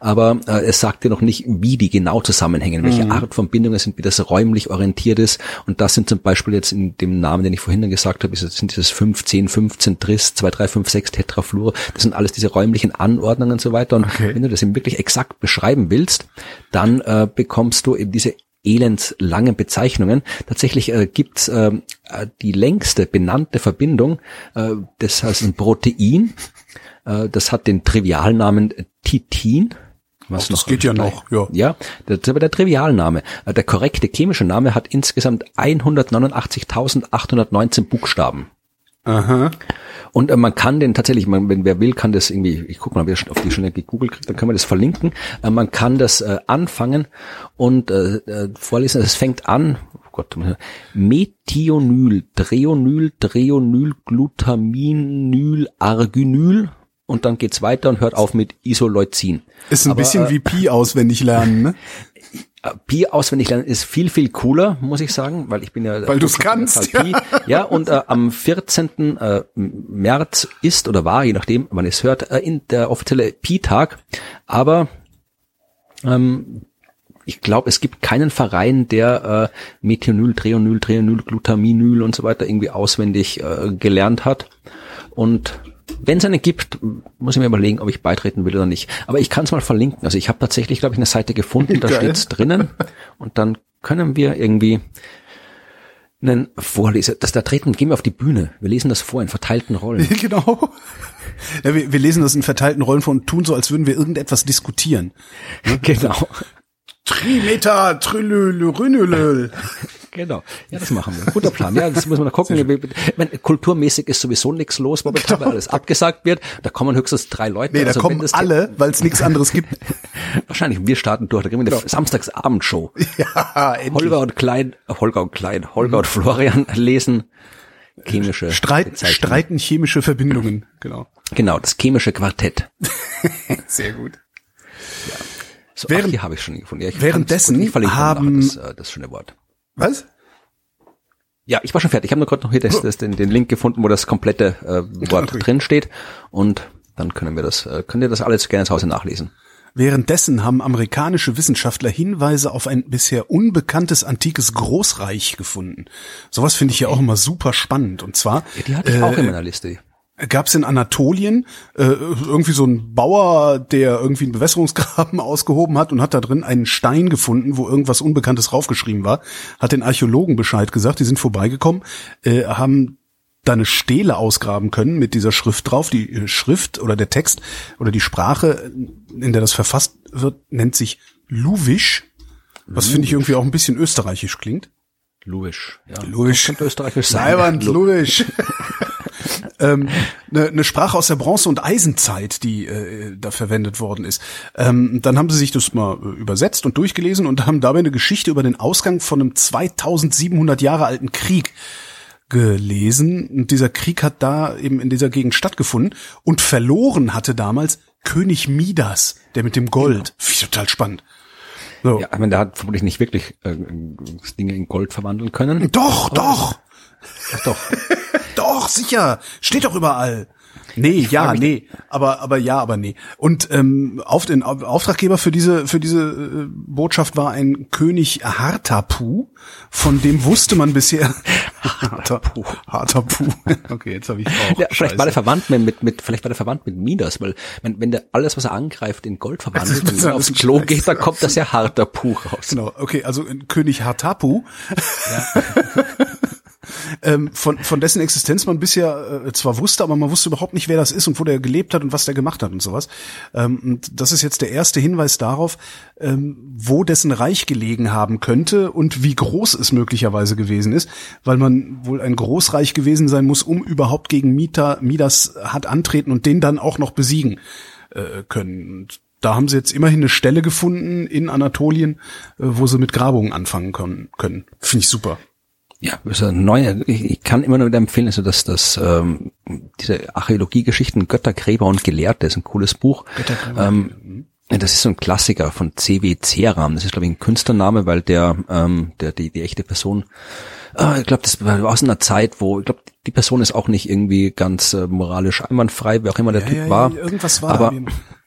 Aber äh, es sagt dir noch nicht, wie die genau zusammenhängen, welche Art von Bindungen sind, wie das räumlich orientiert ist. Und das sind zum Beispiel jetzt in dem Namen, den ich vorhin gesagt habe, ist, sind dieses 15, 15 Tris, 2, 3, 5, 6 Tetrafluor. Das sind alles diese räumlichen Anordnungen und so weiter. Und Okay. wenn du das eben wirklich exakt beschreiben willst, dann äh, bekommst du eben diese elendslangen Bezeichnungen. Tatsächlich äh, gibt's äh, äh, die längste benannte Verbindung, äh, das heißt ein Protein, äh, das hat den Trivialnamen Titin. Was Ach, das geht ja noch, ja. Ja, das ist aber der Trivialname. Äh, Der korrekte chemische Name hat insgesamt 189.819 Buchstaben. Aha. Und äh, man kann den tatsächlich, man, wenn wer will, kann das irgendwie, ich guck mal, wer auf die schnell gegoogelt kriegt, dann kann man das verlinken. Äh, man kann das äh, anfangen und äh, äh, vorlesen. Es fängt an, oh Gott, Methionol, Dreonyl, Dreonyl, Glutaminyl, Arginyl und dann geht's weiter und hört auf mit Isoleucin. Ist ein Aber, bisschen äh, wie Pi auswendig lernen, ne? (laughs) Pi auswendig lernen ist viel, viel cooler, muss ich sagen, weil ich bin ja... Weil du's kannst, Pi. Ja, und äh, am 14. Äh, März ist oder war, je nachdem, wann es hört, äh, in der offizielle Pi-Tag. Aber ähm, ich glaube, es gibt keinen Verein, der äh, Methonyl, Dreonyl, Dreonyl, Glutaminyl und so weiter irgendwie auswendig äh, gelernt hat. Und wenn es eine gibt, muss ich mir überlegen, ob ich beitreten will oder nicht. Aber ich kann es mal verlinken. Also ich habe tatsächlich, glaube ich, eine Seite gefunden, da steht's drinnen. Und dann können wir irgendwie einen Vorleser, das da treten, gehen wir auf die Bühne. Wir lesen das vor in verteilten Rollen. (laughs) genau. Ja, wir, wir lesen das in verteilten Rollen vor und tun so, als würden wir irgendetwas diskutieren. (laughs) genau. Trimeter, Trülülürünülül. (laughs) Genau. Ja, das machen wir. Guter Plan. Ja, das muss man noch gucken. Ich meine, kulturmäßig ist sowieso nichts los, momentan, weil alles abgesagt wird. Da kommen höchstens drei Leute. Nee, da Also, kommen alle, weil es nichts anderes gibt. (laughs) Wahrscheinlich, wir starten durch. Da kriegen wir eine Samstagsabendshow. (laughs) Ja, endlich. Holger und Klein, Holger und Klein, Holger und Florian lesen chemische Streit, streiten chemische Verbindungen. Genau. Genau, das chemische Quartett. Sehr gut. So, Während- ach, hier habe ich schon gefunden. Ja, ich währenddessen ich haben- das, äh, das schöne Wort. Was? Ja, ich war schon fertig. Ich habe nur gerade noch hier das, das, den, den Link gefunden, wo das komplette äh, Wort Okay. drin steht. Und dann können wir das, äh, könnt ihr das alles gerne zu Hause nachlesen. Währenddessen haben amerikanische Wissenschaftler Hinweise auf ein bisher unbekanntes antikes Großreich gefunden. Sowas finde ich ja auch immer super spannend. Und zwar, Ja, die hatte ich äh, auch in meiner Liste. Gab es in Anatolien äh, irgendwie so ein Bauer, der irgendwie einen Bewässerungsgraben (laughs) ausgehoben hat und hat da drin einen Stein gefunden, wo irgendwas Unbekanntes draufgeschrieben war, hat den Archäologen Bescheid gesagt, die sind vorbeigekommen, äh, haben da eine Stele ausgraben können mit dieser Schrift drauf. Die äh, Schrift oder der Text oder die Sprache, in der das verfasst wird, nennt sich Luwisch, was finde ich irgendwie auch ein bisschen österreichisch klingt. Luwisch, ja. Luwisch. Österreichisch sein. Leiwand, Luwisch. (laughs) ähm, eine, eine Sprache aus der Bronze- und Eisenzeit, die äh, da verwendet worden ist. Ähm, dann haben sie sich das mal äh, übersetzt und durchgelesen und haben dabei eine Geschichte über den Ausgang von einem 2700 Jahre alten Krieg gelesen. Und dieser Krieg hat da eben in dieser Gegend stattgefunden und verloren hatte damals König Midas, der mit dem Gold. Ich total spannend. So. Ja, ich meine, der hat vermutlich nicht wirklich äh, Dinge in Gold verwandeln können. Doch, doch, Ach doch. Doch, sicher. Steht doch überall. Nee, ja, nee, aber aber ja, aber nee. Und ähm, auf den Au- Auftraggeber für diese für diese äh, Botschaft war ein König Hartapu, von dem wusste man bisher (laughs) Hartapu, Hartapu. (laughs) Okay, jetzt habe ich auch. Ja, vielleicht Scheiße. war der verwandt mit, mit, mit, vielleicht war der verwandt mit Midas, weil wenn, wenn der alles, was er angreift, in Gold verwandelt (laughs) und dann aufs Klo scheiße. geht, dann kommt das ja harter Puch raus. Genau, okay, also ein König Hartapu, ähm, von, von dessen Existenz man bisher äh, zwar wusste, aber man wusste überhaupt nicht, wer das ist und wo der gelebt hat und was der gemacht hat und sowas. Ähm, und das ist jetzt der erste Hinweis darauf, ähm, wo dessen Reich gelegen haben könnte und wie groß es möglicherweise gewesen ist, weil man wohl ein Großreich gewesen sein muss, um überhaupt gegen Mita, Midas hat antreten und den dann auch noch besiegen äh, können. Und da haben sie jetzt immerhin eine Stelle gefunden in Anatolien, äh, wo sie mit Grabungen anfangen können. können. Finde ich super. Ja, ist ein neuer, ich, ich kann immer nur wieder empfehlen, also dass das ähm, diese Archäologie-Geschichten Götter, Gräber und Gelehrte ist ein cooles Buch. ähm, ja, das ist so ein Klassiker von C.W. Ceram. Das ist, glaube ich, ein Künstlername, weil der, ähm, der die, die echte Person, äh, ich glaube, das war aus einer Zeit, wo, ich glaube, die Person ist auch nicht irgendwie ganz äh, moralisch einwandfrei, wer auch immer der Typ war. irgendwas war aber,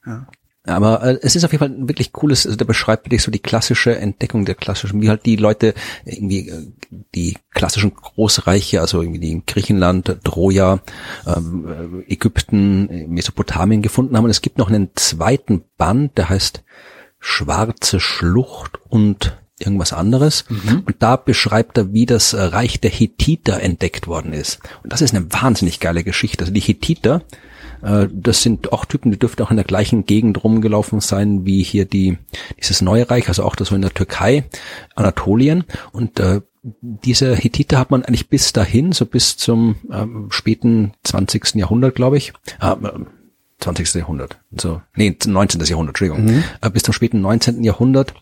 Ja. Aber äh, es ist auf jeden Fall ein wirklich cooles, also der beschreibt wirklich so die klassische Entdeckung der klassischen, wie halt die Leute irgendwie äh, die klassischen Großreiche, also irgendwie die in Griechenland, Troja, ähm, äh, Ägypten, äh, Mesopotamien gefunden haben. Und es gibt noch einen zweiten Band, der heißt Schwarze Schlucht und irgendwas anderes. Und da beschreibt er, wie das äh, Reich der Hethiter entdeckt worden ist. Und das ist eine wahnsinnig geile Geschichte. Also die Hethiter, äh, das sind auch Typen, die dürften auch in der gleichen Gegend rumgelaufen sein wie hier die dieses neue Reich, also auch das so in der Türkei, Anatolien. Und äh, diese Hethiter hat man eigentlich bis dahin, so bis zum ähm, späten 20. Jahrhundert, glaube ich, äh, 20. Jahrhundert, so, nee, 19. Jahrhundert, Entschuldigung, äh, bis zum späten 19. Jahrhundert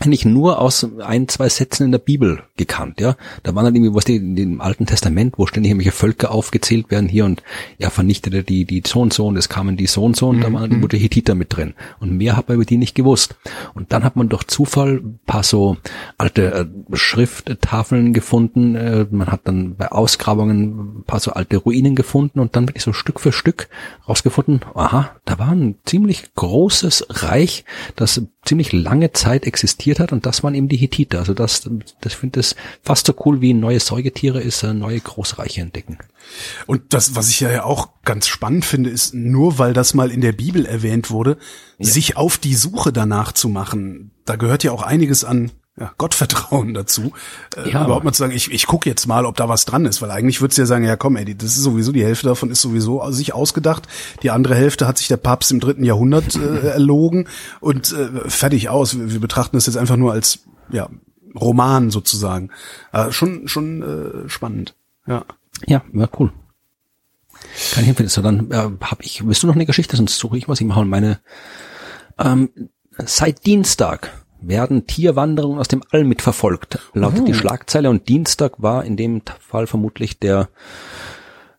eigentlich nur aus ein, zwei Sätzen in der Bibel gekannt, ja. Da waren dann irgendwie, was die in dem Alten Testament, wo ständig irgendwelche Völker aufgezählt werden hier und er vernichtete die, die so und so und es kamen die so und so und da waren dann die Hethiter mit drin. Und mehr hat man über die nicht gewusst. Und dann hat man durch Zufall ein paar so alte äh, Schrifttafeln gefunden, äh, man hat dann bei Ausgrabungen ein paar so alte Ruinen gefunden und dann wirklich so Stück für Stück rausgefunden, aha, da war ein ziemlich großes Reich, das ziemlich lange Zeit existiert hat und das waren eben die Hittiter. Also das, das finde ich fast so cool wie neue Säugetiere ist, äh, neue Großreiche entdecken. Und das, was ich ja auch ganz spannend finde, ist, nur weil das mal in der Bibel erwähnt wurde, sich auf die Suche danach zu machen. Da gehört ja auch einiges an ja, Gottvertrauen dazu. Äh, Ja, überhaupt aber- mal zu sagen, ich, ich gucke jetzt mal, ob da was dran ist, weil eigentlich würdest du ja sagen, ja komm, ey, die- das ist sowieso, die Hälfte davon ist sowieso sich ausgedacht. Die andere Hälfte hat sich der Papst im dritten Jahrhundert äh, (laughs) erlogen und äh, fertig aus. Wir, wir betrachten das jetzt einfach nur als ja, Roman sozusagen. Äh, schon schon äh, spannend. Ja. Ja, ja, cool. Kann ich empfehlen. So, dann äh, habe ich, willst du noch eine Geschichte, sonst suche ich was. Ich mache meine. Ähm, seit Dienstag werden Tierwanderungen aus dem All mitverfolgt, lautet die Schlagzeile. Und Dienstag war in dem Fall vermutlich der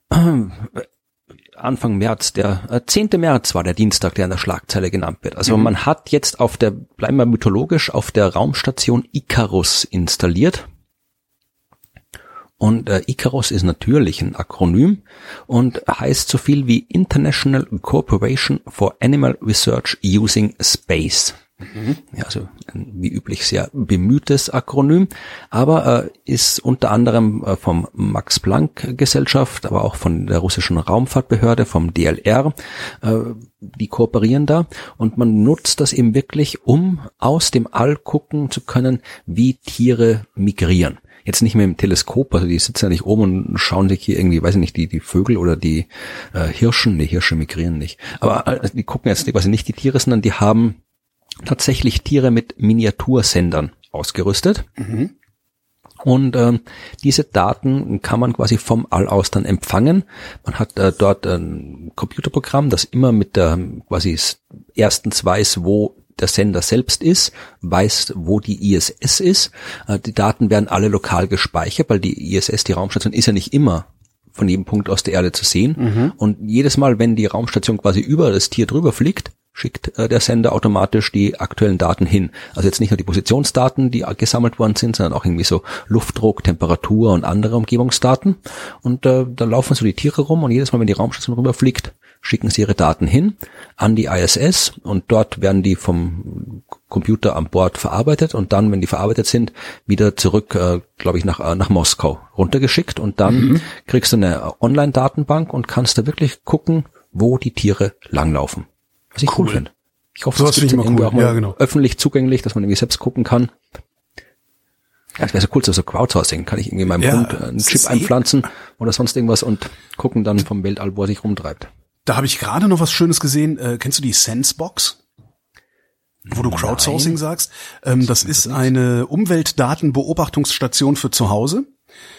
äh, Anfang März, der äh, 10. März war der Dienstag, der in der Schlagzeile genannt wird. Also man hat jetzt auf der, bleiben wir mythologisch, auf der Raumstation Icarus installiert. Und äh, Icarus ist natürlich ein Akronym und heißt so viel wie International Corporation for Animal Research Using Space. Ja, also wie üblich sehr bemühtes Akronym, aber äh, ist unter anderem äh, vom Max Planck Gesellschaft, aber auch von der russischen Raumfahrtbehörde, vom DLR, äh, die kooperieren da. Und man nutzt das eben wirklich, um aus dem All gucken zu können, wie Tiere migrieren. Jetzt nicht mehr im Teleskop, also die sitzen ja nicht oben und schauen sich hier irgendwie, weiß ich nicht, die, die Vögel oder die äh, Hirschen, die Hirsche migrieren nicht. Aber äh, die gucken jetzt quasi nicht die Tiere, sondern die haben tatsächlich Tiere mit Miniatursendern ausgerüstet. Mhm. Und ähm, diese Daten kann man quasi vom All aus dann empfangen. Man hat äh, dort ein Computerprogramm, das immer mit der quasi erstens weiß, wo der Sender selbst ist, weiß, wo die ISS ist. Äh, die Daten werden alle lokal gespeichert, weil die ISS, die Raumstation, ist ja nicht immer von jedem Punkt aus der Erde zu sehen. Mhm. Und jedes Mal, wenn die Raumstation quasi über das Tier drüber fliegt, schickt äh, der Sender automatisch die aktuellen Daten hin. Also jetzt nicht nur die Positionsdaten, die gesammelt worden sind, sondern auch irgendwie so Luftdruck, Temperatur und andere Umgebungsdaten. Und äh, da laufen so die Tiere rum und jedes Mal, wenn die Raumstation rüberfliegt, schicken sie ihre Daten hin an die ISS und dort werden die vom Computer an Bord verarbeitet und dann, wenn die verarbeitet sind, wieder zurück, äh, glaube ich, nach, äh, nach Moskau runtergeschickt und dann mhm. kriegst du eine Online-Datenbank und kannst da wirklich gucken, wo die Tiere langlaufen. Was ich cool, cool finde. Ich hoffe, so das ist irgendwie cool. auch mal ja, genau. öffentlich zugänglich, dass man irgendwie selbst gucken kann. Ja, das wäre so cool, so, so Crowdsourcing. Kann ich irgendwie meinem ja, Hund einen Chip einpflanzen oder sonst irgendwas und gucken dann vom Weltall, wo er sich rumtreibt. Da habe ich gerade noch was Schönes gesehen. Äh, kennst du die Sensebox? Wo du Crowdsourcing Nein. sagst. Ähm, das ist eine Umweltdatenbeobachtungsstation für zu Hause.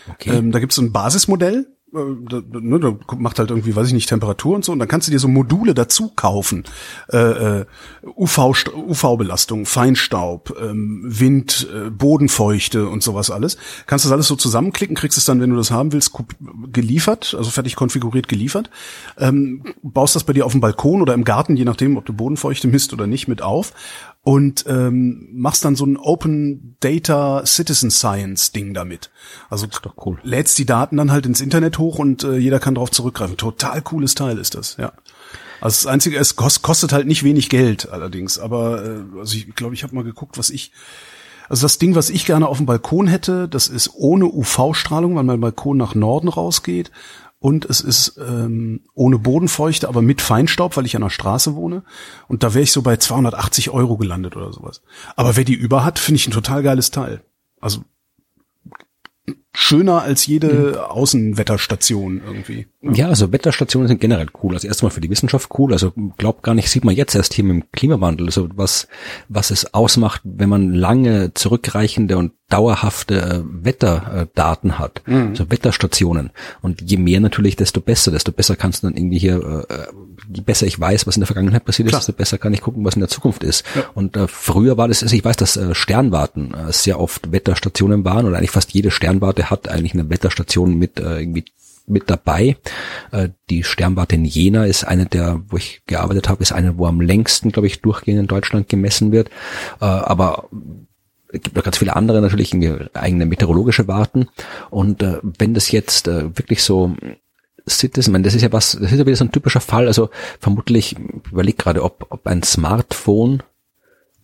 Okay. Ähm, da gibt es ein Basismodell, da, ne, da macht halt irgendwie, weiß ich nicht, Temperatur und so, und dann kannst du dir so Module dazu kaufen. Äh, äh, UV, UV-Belastung, Feinstaub, ähm, Wind, äh, Bodenfeuchte und sowas alles. Kannst das alles so zusammenklicken, kriegst es dann, wenn du das haben willst, geliefert, also fertig konfiguriert geliefert. Ähm, baust das bei dir auf dem Balkon oder im Garten, je nachdem, ob du Bodenfeuchte misst oder nicht, mit auf und ähm, machst dann so ein Open Data Citizen Science Ding damit. Also cool. lädst die Daten dann halt ins Internet hoch und äh, jeder kann darauf zurückgreifen. Total cooles Teil ist das, ja. Also das Einzige, es kostet halt nicht wenig Geld allerdings, aber äh, also ich glaube, ich habe mal geguckt, was ich also das Ding, was ich gerne auf dem Balkon hätte, das ist ohne UV-Strahlung, weil mein Balkon nach Norden rausgeht und es ist ähm, ohne Bodenfeuchte, aber mit Feinstaub, weil ich an der Straße wohne. Und da wäre ich so bei 280 Euro gelandet oder sowas. Aber wer die über hat, finde ich ein total geiles Teil. Also schöner als jede mhm. Außenwetterstation irgendwie. Ja, also Wetterstationen sind generell cool. Also erstmal für die Wissenschaft cool. Also glaubt gar nicht, sieht man jetzt erst hier mit dem Klimawandel, also was, was es ausmacht, wenn man lange zurückreichende und dauerhafte äh, Wetterdaten hat, mhm. also Wetterstationen. Und je mehr natürlich, desto besser. Desto besser kannst du dann irgendwie hier, äh, je besser ich weiß, was in der Vergangenheit passiert ist, desto besser kann ich gucken, was in der Zukunft ist. Ja. Und äh, früher war das, also ich weiß, dass äh, Sternwarten äh, sehr oft Wetterstationen waren oder eigentlich fast jede Sternwarte hat eigentlich eine Wetterstation mit äh, irgendwie mit dabei. Äh, die Sternwarte in Jena ist eine der, wo ich gearbeitet habe, ist eine, wo am längsten, glaube ich, durchgehend in Deutschland gemessen wird. Äh, aber es gibt noch ganz viele andere natürlich eigene meteorologische Warten. Und äh, wenn das jetzt wirklich so Citizen, man, das ist ja was, das ist ja wieder so ein typischer Fall. Also vermutlich, ich überleg gerade, ob, ob ein Smartphone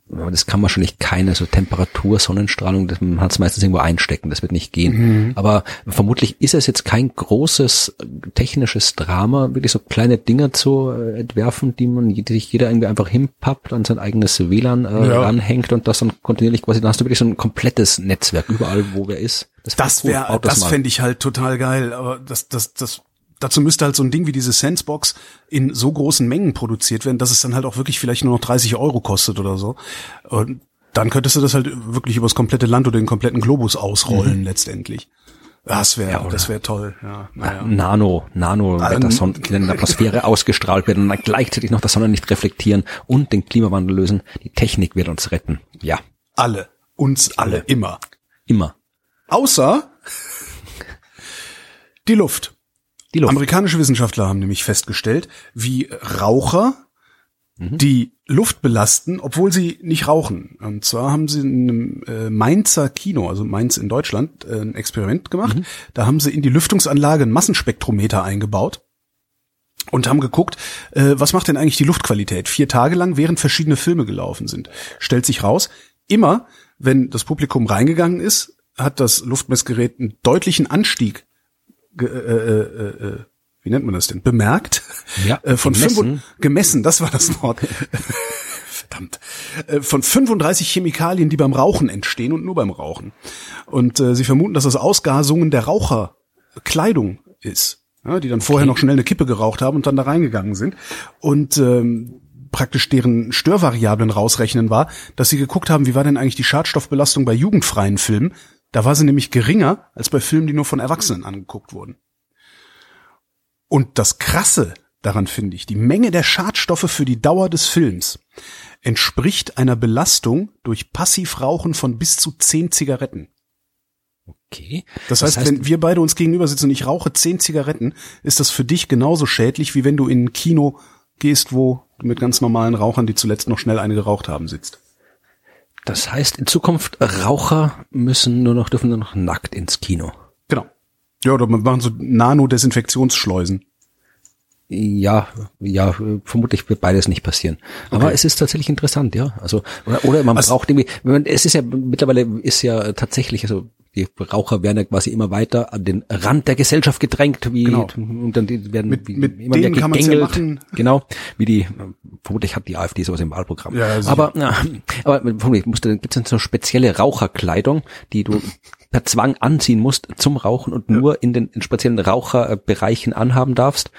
das kann wahrscheinlich keine so Temperatur, Sonnenstrahlung, das, man hat es meistens irgendwo einstecken, das wird nicht gehen. Mhm. Aber vermutlich ist es jetzt kein großes technisches Drama, wirklich so kleine Dinger zu äh, entwerfen, die man, die sich jeder irgendwie einfach hinpappt, an sein eigenes WLAN äh, ja. ranhängt und das dann kontinuierlich quasi, dann hast du wirklich so ein komplettes Netzwerk überall, wo wer ist. Das, das wäre, das, das fände ich halt total geil, aber das, das, das dazu müsste halt so ein Ding wie diese Sensebox in so großen Mengen produziert werden, dass es dann halt auch wirklich vielleicht nur noch 30 Euro kostet oder so. Und dann könntest du das halt wirklich übers komplette Land oder den kompletten Globus ausrollen mhm. letztendlich. Das wäre, ja, das wäre toll. Ja, naja. Nano, Nano, ähm, das Sonne, in der Atmosphäre (laughs) ausgestrahlt werden und dann gleichzeitig noch das Sonnenlicht reflektieren und den Klimawandel lösen. Die Technik wird uns retten. Ja. Alle. Uns alle. Immer. Immer. Außer (laughs) die Luft. Die Luft. Amerikanische Wissenschaftler haben nämlich festgestellt, wie Raucher mhm. die Luft belasten, obwohl sie nicht rauchen. Und zwar haben sie in einem äh, Mainzer Kino, also Mainz in Deutschland, äh, ein Experiment gemacht. Mhm. Da haben sie in die Lüftungsanlage ein Massenspektrometer eingebaut und haben geguckt, äh, was macht denn eigentlich die Luftqualität? Vier Tage lang, während verschiedene Filme gelaufen sind. Stellt sich raus, immer, wenn das Publikum reingegangen ist, hat das Luftmessgerät einen deutlichen Anstieg, äh, äh, äh, wie nennt man das denn, bemerkt. Ja, äh, von gemessen. gemessen. gemessen, das war das Wort. (laughs) Verdammt. Äh, von 35 Chemikalien, die beim Rauchen entstehen und nur beim Rauchen. Und äh, sie vermuten, dass das Ausgasungen der Raucherkleidung ist. Ja, die dann vorher noch schnell eine Kippe geraucht haben und dann da reingegangen sind. Und ähm, praktisch deren Störvariablen rausrechnen war, dass sie geguckt haben, wie war denn eigentlich die Schadstoffbelastung bei jugendfreien Filmen. Da war sie nämlich geringer als bei Filmen, die nur von Erwachsenen angeguckt wurden. Und das Krasse daran finde ich, die Menge der Schadstoffe für die Dauer des Films entspricht einer Belastung durch Passivrauchen von bis zu zehn Zigaretten. Okay. Das heißt, wenn wir beide uns gegenüber sitzen und ich rauche zehn Zigaretten, ist das für dich genauso schädlich, wie wenn du in ein Kino gehst, wo du mit ganz normalen Rauchern, die zuletzt noch schnell eine geraucht haben, sitzt. Das heißt, in Zukunft Raucher müssen nur noch, dürfen nur noch nackt ins Kino. Genau. Ja, oder wir machen so Nano-Desinfektionsschleusen. Ja, ja, vermutlich wird beides nicht passieren. Aber Okay. es ist tatsächlich interessant, ja. Also oder, oder man Also- braucht irgendwie, man, es ist ja mittlerweile ist ja tatsächlich, also die Raucher werden ja quasi immer weiter an den Rand der Gesellschaft gedrängt, wie Genau. und dann werden Mit- wie, mit immer denen mehr kann ja gegängelt. machen. (laughs) Genau, wie die vermutlich hat die AfD sowas im Wahlprogramm. Ja, aber na, aber vermutlich musste gibt's dann so spezielle Raucherkleidung, die du per Zwang anziehen musst zum Rauchen und nur in den in speziellen Raucherbereichen anhaben darfst.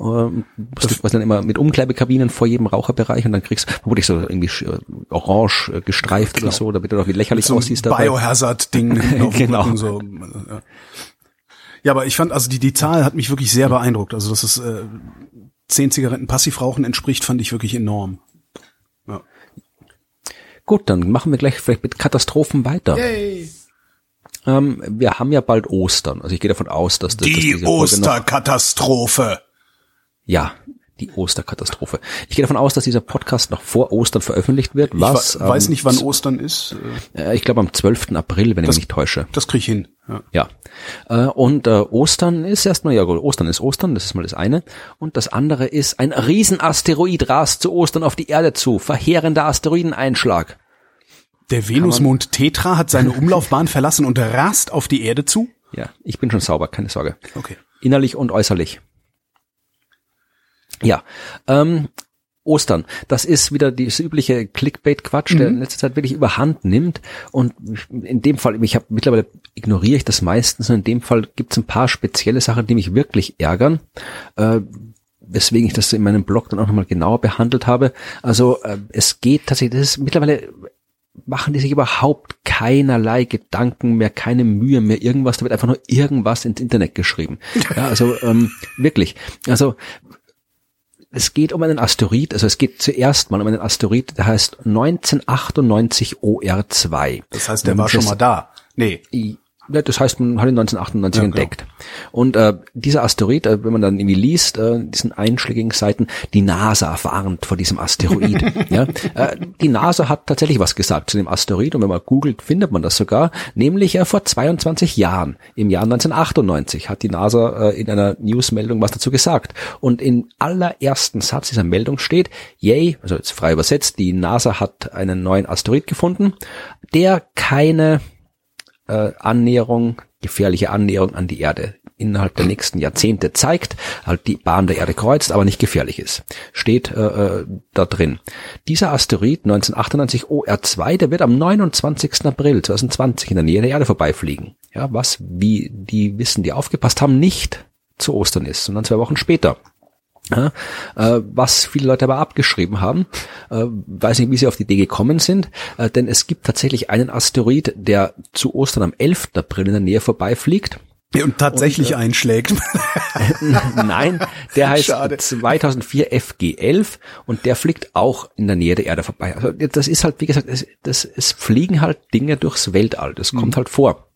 Ähm, du quasi dann immer mit Umkleidekabinen vor jedem Raucherbereich und dann kriegst du vermutlich so irgendwie sch- orange äh, gestreift oder so, damit du doch wie lächerlich so ein aussiehst. Biohazard-Ding (laughs) hinten auf dem Genau. So. Ja. ja, aber ich fand, also die, die Zahl hat mich wirklich sehr beeindruckt. Also, dass es äh, zehn Zigaretten Passivrauchen entspricht, fand ich wirklich enorm. Ja. Gut, dann machen wir gleich vielleicht mit Katastrophen weiter. Yay. Ähm, wir haben ja bald Ostern. Also ich gehe davon aus, dass, dass Die noch Osterkatastrophe. Ja, die Osterkatastrophe. Ich gehe davon aus, dass dieser Podcast noch vor Ostern veröffentlicht wird. Was? Ich weiß ähm, nicht, wann Ostern ist. Äh, ich glaube am 12. April, wenn ich mich nicht täusche. Das krieg ich hin. Ja. Ja. Äh, und äh, Ostern ist erstmal, ja gut, Ostern ist Ostern, das ist mal das eine. Und das andere ist, ein Riesenasteroid rast zu Ostern auf die Erde zu. Verheerender Asteroideneinschlag. Der Venusmond Tetra hat seine (laughs) Umlaufbahn verlassen und rast auf die Erde zu. Ja, ich bin schon sauber, keine Sorge. Okay. Innerlich und äußerlich. Ja, ähm, Ostern. Das ist wieder dieses übliche Clickbait-Quatsch, der in letzter Zeit wirklich überhand nimmt. Und in dem Fall, ich habe mittlerweile ignoriere ich das meistens. Und in dem Fall gibt es ein paar spezielle Sachen, die mich wirklich ärgern. Äh, weswegen ich das in meinem Blog dann auch nochmal genauer behandelt habe. Also äh, es geht tatsächlich, das ist mittlerweile machen die sich überhaupt keinerlei Gedanken mehr, keine Mühe mehr, irgendwas, da wird einfach nur irgendwas ins Internet geschrieben. Ja, also ähm, wirklich. Also es geht um einen Asteroid, also es geht zuerst mal um einen Asteroid, der heißt 1998 OR2. Das heißt, der Und war schon mal da. Nee. Ja, das heißt, man hat ihn 1998 Ja, genau. entdeckt. Und äh, dieser Asteroid, äh, wenn man dann irgendwie liest, äh, diesen einschlägigen Seiten, die NASA warnt vor diesem Asteroid. (laughs) ja, äh, die NASA hat tatsächlich was gesagt zu dem Asteroid und wenn man googelt, findet man das sogar. Nämlich äh, vor 22 Jahren, im Jahr 1998, hat die NASA äh, in einer Newsmeldung was dazu gesagt. Und im allerersten Satz dieser Meldung steht, yay, also jetzt frei übersetzt, die NASA hat einen neuen Asteroid gefunden, der keine äh, Annäherung, gefährliche Annäherung an die Erde innerhalb der nächsten Jahrzehnte zeigt, halt die Bahn der Erde kreuzt, aber nicht gefährlich ist. Steht äh, äh, da drin. Dieser Asteroid 1998 OR2, der wird am 29. April 2020 in der Nähe der Erde vorbeifliegen. Ja, was, wie die wissen, die aufgepasst haben, nicht zu Ostern ist, sondern zwei Wochen später. Ja, äh, was viele Leute aber abgeschrieben haben, äh, weiß nicht, wie sie auf die Idee gekommen sind, äh, denn es gibt tatsächlich einen Asteroid, der zu Ostern am 11. April in der Nähe vorbeifliegt. Und tatsächlich einschlägt. (laughs) Nein, der heißt Schade. 2004 FG11 und der fliegt auch in der Nähe der Erde vorbei. Also das ist halt, wie gesagt, es, das, es fliegen halt Dinge durchs Weltall. Das kommt halt vor.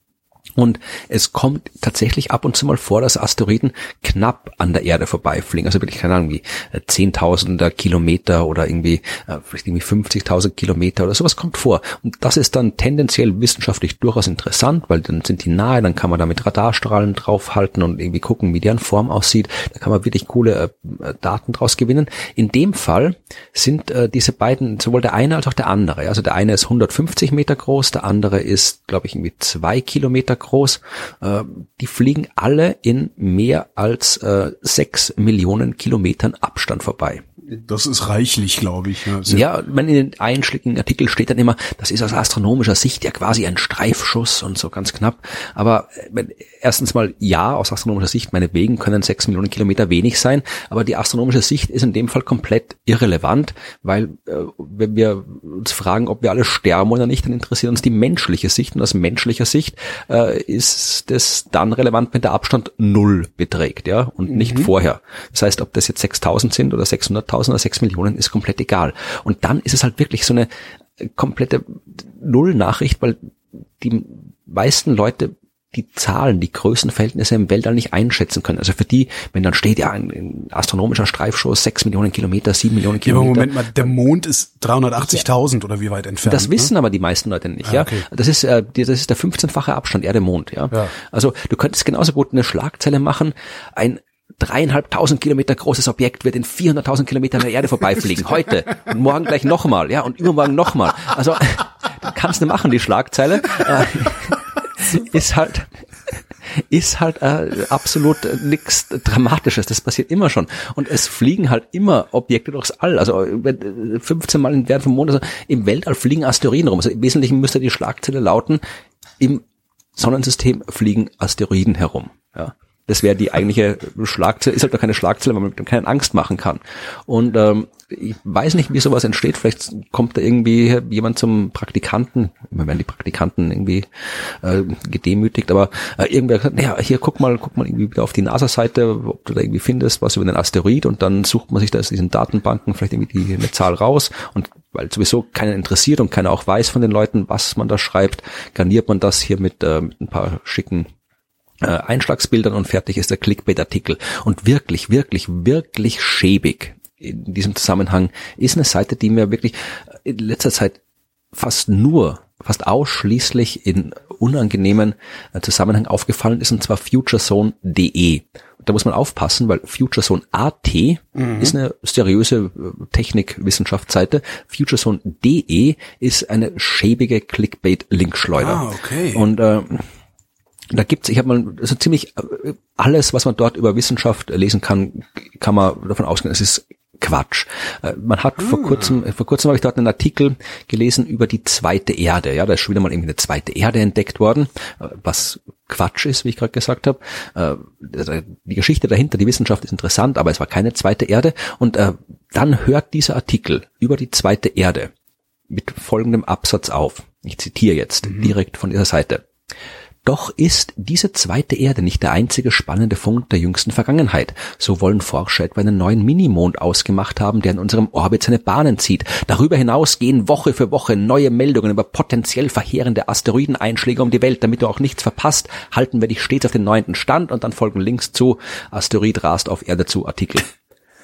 Und es kommt tatsächlich ab und zu mal vor, dass Asteroiden knapp an der Erde vorbeifliegen. Also wirklich, keine Ahnung, wie äh, Zehntausender Kilometer oder irgendwie, äh, vielleicht irgendwie 50.000 Kilometer oder sowas kommt vor. Und das ist dann tendenziell wissenschaftlich durchaus interessant, weil dann sind die nahe, dann kann man da mit Radarstrahlen draufhalten und irgendwie gucken, wie deren Form aussieht. Da kann man wirklich coole äh, Daten draus gewinnen. In dem Fall sind äh, diese beiden, sowohl der eine als auch der andere. Also der eine ist 150 Meter groß, der andere ist, glaube ich, irgendwie zwei Kilometer groß. Äh, die fliegen alle in mehr als äh, sechs Millionen Kilometern Abstand vorbei. Das ist reichlich, glaube ich. Ja, ja wenn in den einschlägigen Artikel steht dann immer, das ist aus astronomischer Sicht ja quasi ein Streifschuss und so ganz knapp. Aber wenn, erstens mal ja, aus astronomischer Sicht, meinetwegen können sechs Millionen Kilometer wenig sein, aber die astronomische Sicht ist in dem Fall komplett irrelevant, weil äh, wenn wir uns fragen, ob wir alle sterben oder nicht, dann interessiert uns die menschliche Sicht und aus menschlicher Sicht äh, ist es dann relevant, wenn der Abstand null beträgt, ja, und nicht mhm. vorher. Das heißt, ob das jetzt 6000 sind oder 600.000 oder 6 Millionen, ist komplett egal. Und dann ist es halt wirklich so eine komplette Null-Nachricht, weil die meisten Leute die Zahlen, die Größenverhältnisse im Weltall nicht einschätzen können. Also für die, wenn dann steht ja ein, ein astronomischer Streifschuss, sechs Millionen Kilometer, sieben Millionen Kilometer. Ja, Moment mal, der Mond ist 380.000 oder wie weit entfernt? Das wissen ne? aber die meisten Leute nicht, ah, ja. Okay. Das ist, äh, das ist der 15-fache Abstand Erde-Mond, ja? ja. Also du könntest genauso gut eine Schlagzeile machen, ein dreieinhalbtausend Kilometer großes Objekt wird in 400.000 Kilometern der Erde vorbeifliegen. Heute und morgen gleich nochmal, ja, und übermorgen nochmal. Also, (laughs) kannst du machen, die Schlagzeile. (laughs) Äh, ist halt, (laughs) ist halt äh, absolut nichts Dramatisches. Das passiert immer schon. Und es fliegen halt immer Objekte durchs All. Also 15 Mal in Wert vom Mond. Also im Weltall fliegen Asteroiden rum. Also im Wesentlichen müsste die Schlagzeile lauten, im Sonnensystem fliegen Asteroiden herum. Ja. Das wäre die eigentliche Schlagzeile, ist halt doch keine Schlagzeile, weil man mit dem keinen Angst machen kann. Und ähm, ich weiß nicht, wie sowas entsteht. Vielleicht kommt da irgendwie jemand zum Praktikanten. Immer werden die Praktikanten irgendwie äh, gedemütigt, aber äh, irgendwer sagt, naja, hier guck mal, guck mal irgendwie wieder auf die NASA-Seite, ob du da irgendwie findest, was über den Asteroid und dann sucht man sich da aus diesen Datenbanken vielleicht irgendwie die, eine Zahl raus und weil sowieso keiner interessiert und keiner auch weiß von den Leuten, was man da schreibt, garniert man das hier mit, äh, mit ein paar schicken äh, Einschlagsbildern und fertig ist der Clickbait-Artikel. Und wirklich, wirklich, wirklich schäbig in diesem Zusammenhang ist eine Seite, die mir wirklich in letzter Zeit fast nur, fast ausschließlich in unangenehmen äh, Zusammenhang aufgefallen ist, und zwar futurezone.de. Da muss man aufpassen, weil FutureZone.at mhm. ist eine seriöse äh, Technik-Wissenschaftsseite. FutureZone.de ist eine schäbige Clickbait-Linkschleuder. Ah, okay. Und äh, da gibt's, ich habe mal so also ziemlich äh, alles, was man dort über Wissenschaft lesen kann, kann man davon ausgehen, es ist Quatsch. Äh, man hat vor ah. kurzem, vor kurzem habe ich dort einen Artikel gelesen über die zweite Erde. Ja, da ist schon wieder mal irgendwie eine zweite Erde entdeckt worden, äh, was Quatsch ist, wie ich gerade gesagt habe. Die Geschichte dahinter, die Wissenschaft ist interessant, aber es war keine zweite Erde. Und dann hört dieser Artikel über die zweite Erde mit folgendem Absatz auf. Ich zitiere jetzt mhm. direkt von dieser Seite. Doch ist diese zweite Erde nicht der einzige spannende Fund der jüngsten Vergangenheit. So wollen Forscher etwa einen neuen Minimond ausgemacht haben, der in unserem Orbit seine Bahnen zieht. Darüber hinaus gehen Woche für Woche neue Meldungen über potenziell verheerende Asteroideneinschläge um die Welt. Damit du auch nichts verpasst, halten wir dich stets auf den neunten Stand und dann folgen Links zu Asteroid rast auf Erde zu Artikel.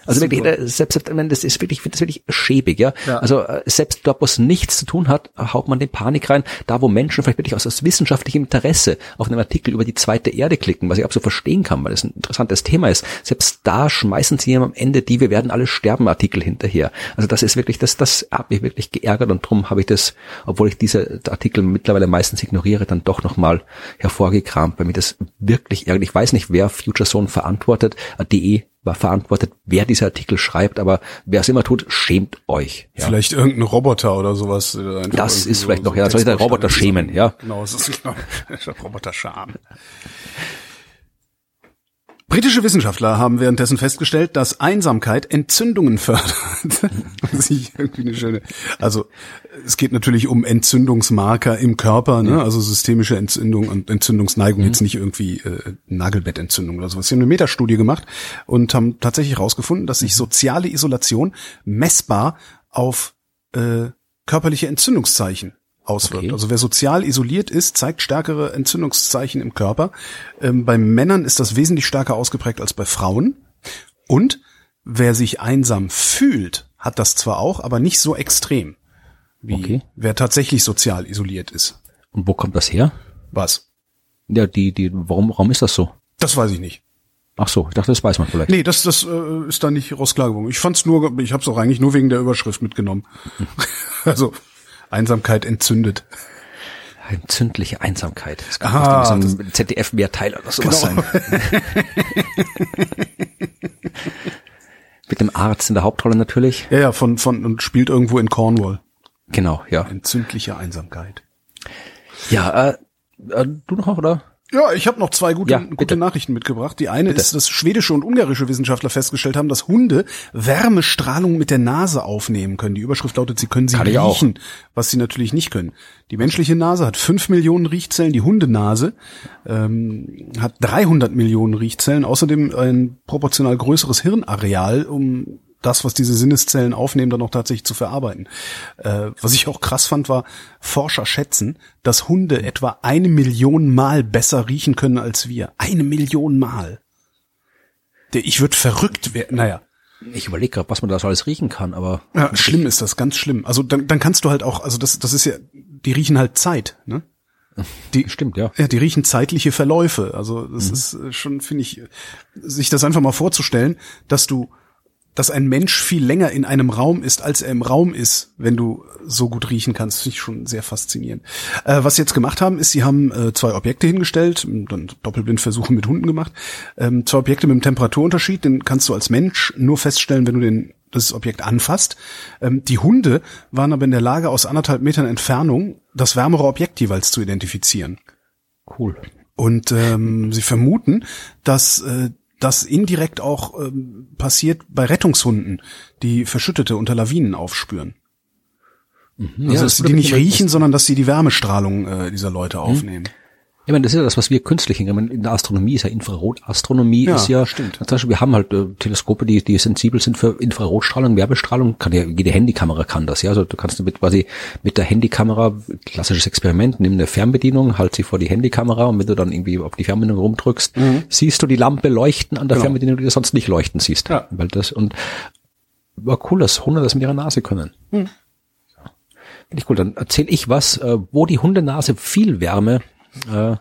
Also Super. wirklich, selbst, selbst, das ist wirklich, ich finde das wirklich schäbig, ja? ja. Also äh, selbst dort, wo es nichts zu tun hat, haut man den Panik rein. Da, wo Menschen vielleicht wirklich aus, aus wissenschaftlichem Interesse auf einen Artikel über die zweite Erde klicken, was ich absolut verstehen kann, weil es ein interessantes Thema ist, selbst da schmeißen sie am Ende die Wir werden alle sterben Artikel hinterher. Also das ist wirklich, das, das hat mich wirklich geärgert und drum habe ich das, obwohl ich diese Artikel mittlerweile meistens ignoriere, dann doch nochmal hervorgekramt, weil mir das wirklich ärgert. Ich weiß nicht, wer Future Zone verantwortet, DE war verantwortet, wer diese Artikel schreibt, aber wer es immer tut, schämt euch. Ja. Vielleicht irgendein Roboter oder sowas. Das ist vielleicht so noch, ja, soll ich der Roboter schämen, ja. Genau, es ist (laughs) genau, Roboter-Scham. Britische Wissenschaftler haben währenddessen festgestellt, dass Einsamkeit Entzündungen fördert. (laughs) das ist irgendwie eine schöne. Also es geht natürlich um Entzündungsmarker im Körper, ne? also systemische Entzündung und Entzündungsneigung, mhm. jetzt nicht irgendwie äh, Nagelbettentzündung oder sowas. Sie haben eine Metastudie gemacht und haben tatsächlich herausgefunden, dass sich mhm. soziale Isolation messbar auf äh, körperliche Entzündungszeichen auswirkt. Okay. Also wer sozial isoliert ist, zeigt stärkere Entzündungszeichen im Körper. Ähm, bei Männern ist das wesentlich stärker ausgeprägt als bei Frauen. Und wer sich einsam fühlt, hat das zwar auch, aber nicht so extrem wie Okay. wer tatsächlich sozial isoliert ist. Und wo kommt das her? Was? Ja, die, die, warum, warum ist das so? Das weiß ich nicht. Ach so, ich dachte, das weiß man vielleicht. Nee, das, das äh, ist da nicht raus klar geworden. Ich fand's nur, ich habe es auch eigentlich nur wegen der Überschrift mitgenommen. (laughs) also Einsamkeit entzündet. Entzündliche Einsamkeit. Das kann Ah, ah, so ein ZDF-Mehrteil oder sowas Genau. sein. (laughs) Mit dem Arzt in der Hauptrolle natürlich. Ja, ja, von, von, und spielt irgendwo in Cornwall. Genau, ja. Entzündliche Einsamkeit. Ja, äh, äh, du noch, oder? Ja, ich habe noch zwei gute, Ja, gute bitte. Nachrichten mitgebracht. Die eine ist, dass schwedische und ungarische Wissenschaftler festgestellt haben, dass Hunde Wärmestrahlung mit der Nase aufnehmen können. Die Überschrift lautet, sie können sie Kann riechen, was sie natürlich nicht können. Die menschliche Nase hat fünf Millionen Riechzellen, die Hundenase ähm, hat 300 Millionen Riechzellen, außerdem ein proportional größeres Hirnareal, um das, was diese Sinneszellen aufnehmen, dann auch tatsächlich zu verarbeiten. Äh, was ich auch krass fand, war, Forscher schätzen, dass Hunde etwa eine Million Mal besser riechen können als wir. Eine Million Mal. Der, ich würde verrückt werden. Naja, Ich überlege gerade, was man da so alles riechen kann, aber ja, schlimm ist das, ganz schlimm. Also dann, dann kannst du halt auch, also das, das ist ja, die riechen halt Zeit, ne? Die, stimmt, ja. Ja, die riechen zeitliche Verläufe. Also das ist äh, schon, finde ich, sich das einfach mal vorzustellen, dass du, dass ein Mensch viel länger in einem Raum ist, als er im Raum ist, wenn du so gut riechen kannst, finde ich schon sehr faszinierend. Äh, was sie jetzt gemacht haben, ist, sie haben äh, zwei Objekte hingestellt, dann Doppelblindversuche mit Hunden gemacht, ähm, zwei Objekte mit einem Temperaturunterschied, den kannst du als Mensch nur feststellen, wenn du den das Objekt anfasst. Ähm, die Hunde waren aber in der Lage, aus anderthalb Metern Entfernung das wärmere Objekt jeweils zu identifizieren. Cool. Und ähm, sie vermuten, dass äh, das indirekt auch ähm, passiert bei Rettungshunden, die Verschüttete unter Lawinen aufspüren. Also Ja, dass das sie die nicht riechen, sondern dass sie die Wärmestrahlung äh, dieser Leute aufnehmen. Ich meine, das ist ja das, was wir künstlich hinkriegen. In der Astronomie ist ja Infrarotastronomie Ja, ist ja, stimmt. Zum Beispiel, wir haben halt äh, Teleskope, die, die sensibel sind für Infrarotstrahlung, Wärmestrahlung. Kann ja, jede Handykamera kann das, ja. Also du kannst damit quasi mit der Handykamera, klassisches Experiment, nimm eine Fernbedienung, halt sie vor die Handykamera und wenn du dann irgendwie auf die Fernbedienung rumdrückst, siehst du die Lampe leuchten an der Genau. Fernbedienung, die du sonst nicht leuchten siehst. Ja. Weil das, und war cool, dass Hunde das mit ihrer Nase können. Hm. Finde ich cool. Dann erzähle ich was, äh, wo die Hundenase viel Wärme äh,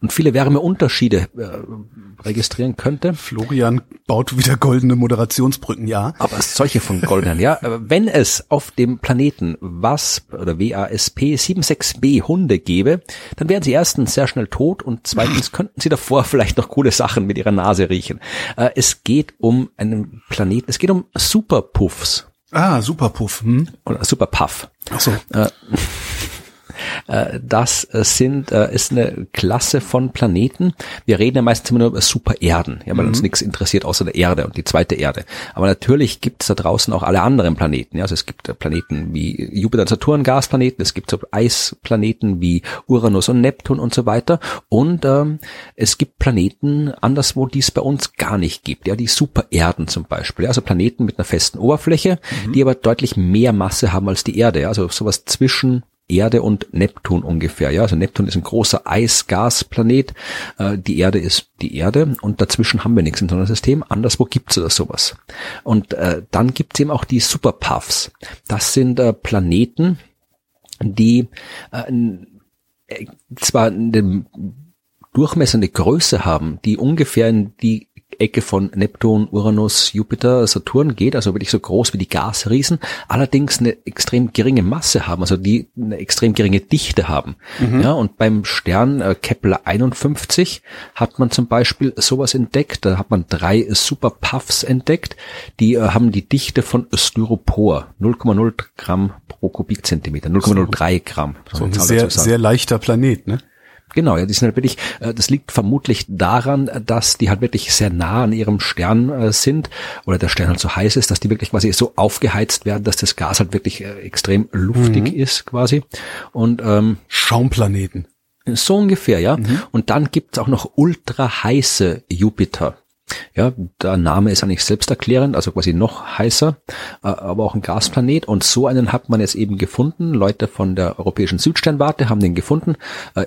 und viele Wärmeunterschiede äh, registrieren könnte. Florian baut wieder goldene Moderationsbrücken, ja. Aber solche von goldenen, ja. Aber Wenn es auf dem Planeten WASP oder WASP 76b Hunde gäbe, dann wären sie erstens sehr schnell tot und zweitens könnten sie davor (laughs) vielleicht noch coole Sachen mit ihrer Nase riechen. Äh, Es geht um einen Planeten, es geht um Superpuffs Ah, Superpuff. Hm? oder Superpuff. Ach so. Äh, Das äh, sind äh, ist eine Klasse von Planeten. Wir reden ja meistens immer nur über Supererden, ja, weil uns nichts interessiert außer der Erde und die zweite Erde. Aber natürlich gibt es da draußen auch alle anderen Planeten. Ja, also es gibt äh, Planeten wie Jupiter, Saturn, Gasplaneten. Es gibt so Eisplaneten wie Uranus und Neptun und so weiter. Und ähm, es gibt Planeten anderswo, die es bei uns gar nicht gibt. Ja, die Supererden zum Beispiel. Ja, also Planeten mit einer festen Oberfläche, die aber deutlich mehr Masse haben als die Erde. Ja, also sowas zwischen Erde und Neptun ungefähr. Ja, also Neptun ist ein großer Eis-Gas-Planet. Äh, die Erde ist die Erde und dazwischen haben wir nichts im Sonnensystem. Anderswo gibt's oder sowas. Und äh, dann gibt's eben auch die Superpuffs. Das sind äh, Planeten, die äh, äh, zwar eine Durchmesser eine Größe haben, die ungefähr in die Ecke von Neptun, Uranus, Jupiter, Saturn geht, also wirklich so groß wie die Gasriesen, allerdings eine extrem geringe Masse haben, also die eine extrem geringe Dichte haben. Ja, und beim Stern äh, Kepler 51 hat man zum Beispiel sowas entdeckt, da hat man drei Superpuffs entdeckt, die äh, haben die Dichte von Styropor, 0,0 Gramm pro Kubikzentimeter, 0,03 Gramm. So ein sehr, sehr leichter Planet, ne? Genau, ja, die sind halt wirklich, äh, das liegt vermutlich daran, dass die halt wirklich sehr nah an ihrem Stern äh, sind oder der Stern halt so heiß ist, dass die wirklich quasi so aufgeheizt werden, dass das Gas halt wirklich äh, extrem luftig ist quasi. Und ähm, Schaumplaneten. so ungefähr, ja. Und dann gibt's auch noch ultra heiße Jupiter. Ja, der Name ist eigentlich selbsterklärend, also quasi noch heißer, äh, aber auch ein Gasplanet. Und so einen hat man jetzt eben gefunden. Leute von der Europäischen Südsternwarte haben den gefunden.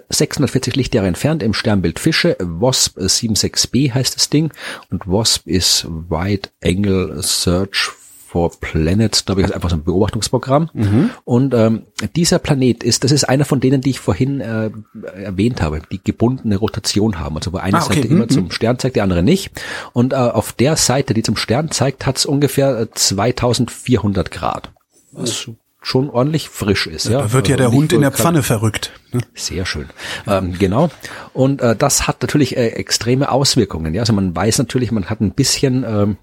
640 äh, Lichtjahre entfernt im Sternbild Fische. WASP 76b heißt das Ding. Und WASP ist Wide Angle Search for Planets, glaube ich, ist einfach so ein Beobachtungsprogramm. Mhm. Und ähm, dieser Planet ist, das ist einer von denen, die ich vorhin äh, erwähnt habe, die gebundene Rotation haben. Also wo eine ah, okay. Seite mhm. immer zum Stern zeigt, die andere nicht. Und äh, auf der Seite, die zum Stern zeigt, hat es ungefähr 2400 äh, Grad. Was schon ordentlich frisch ist. Ja, Da wird also ja der Hund in der Pfanne verrückt. Ne? Sehr schön. Ähm, genau. Und äh, das hat natürlich äh, extreme Auswirkungen. Ja, also man weiß natürlich, man hat ein bisschen ähm,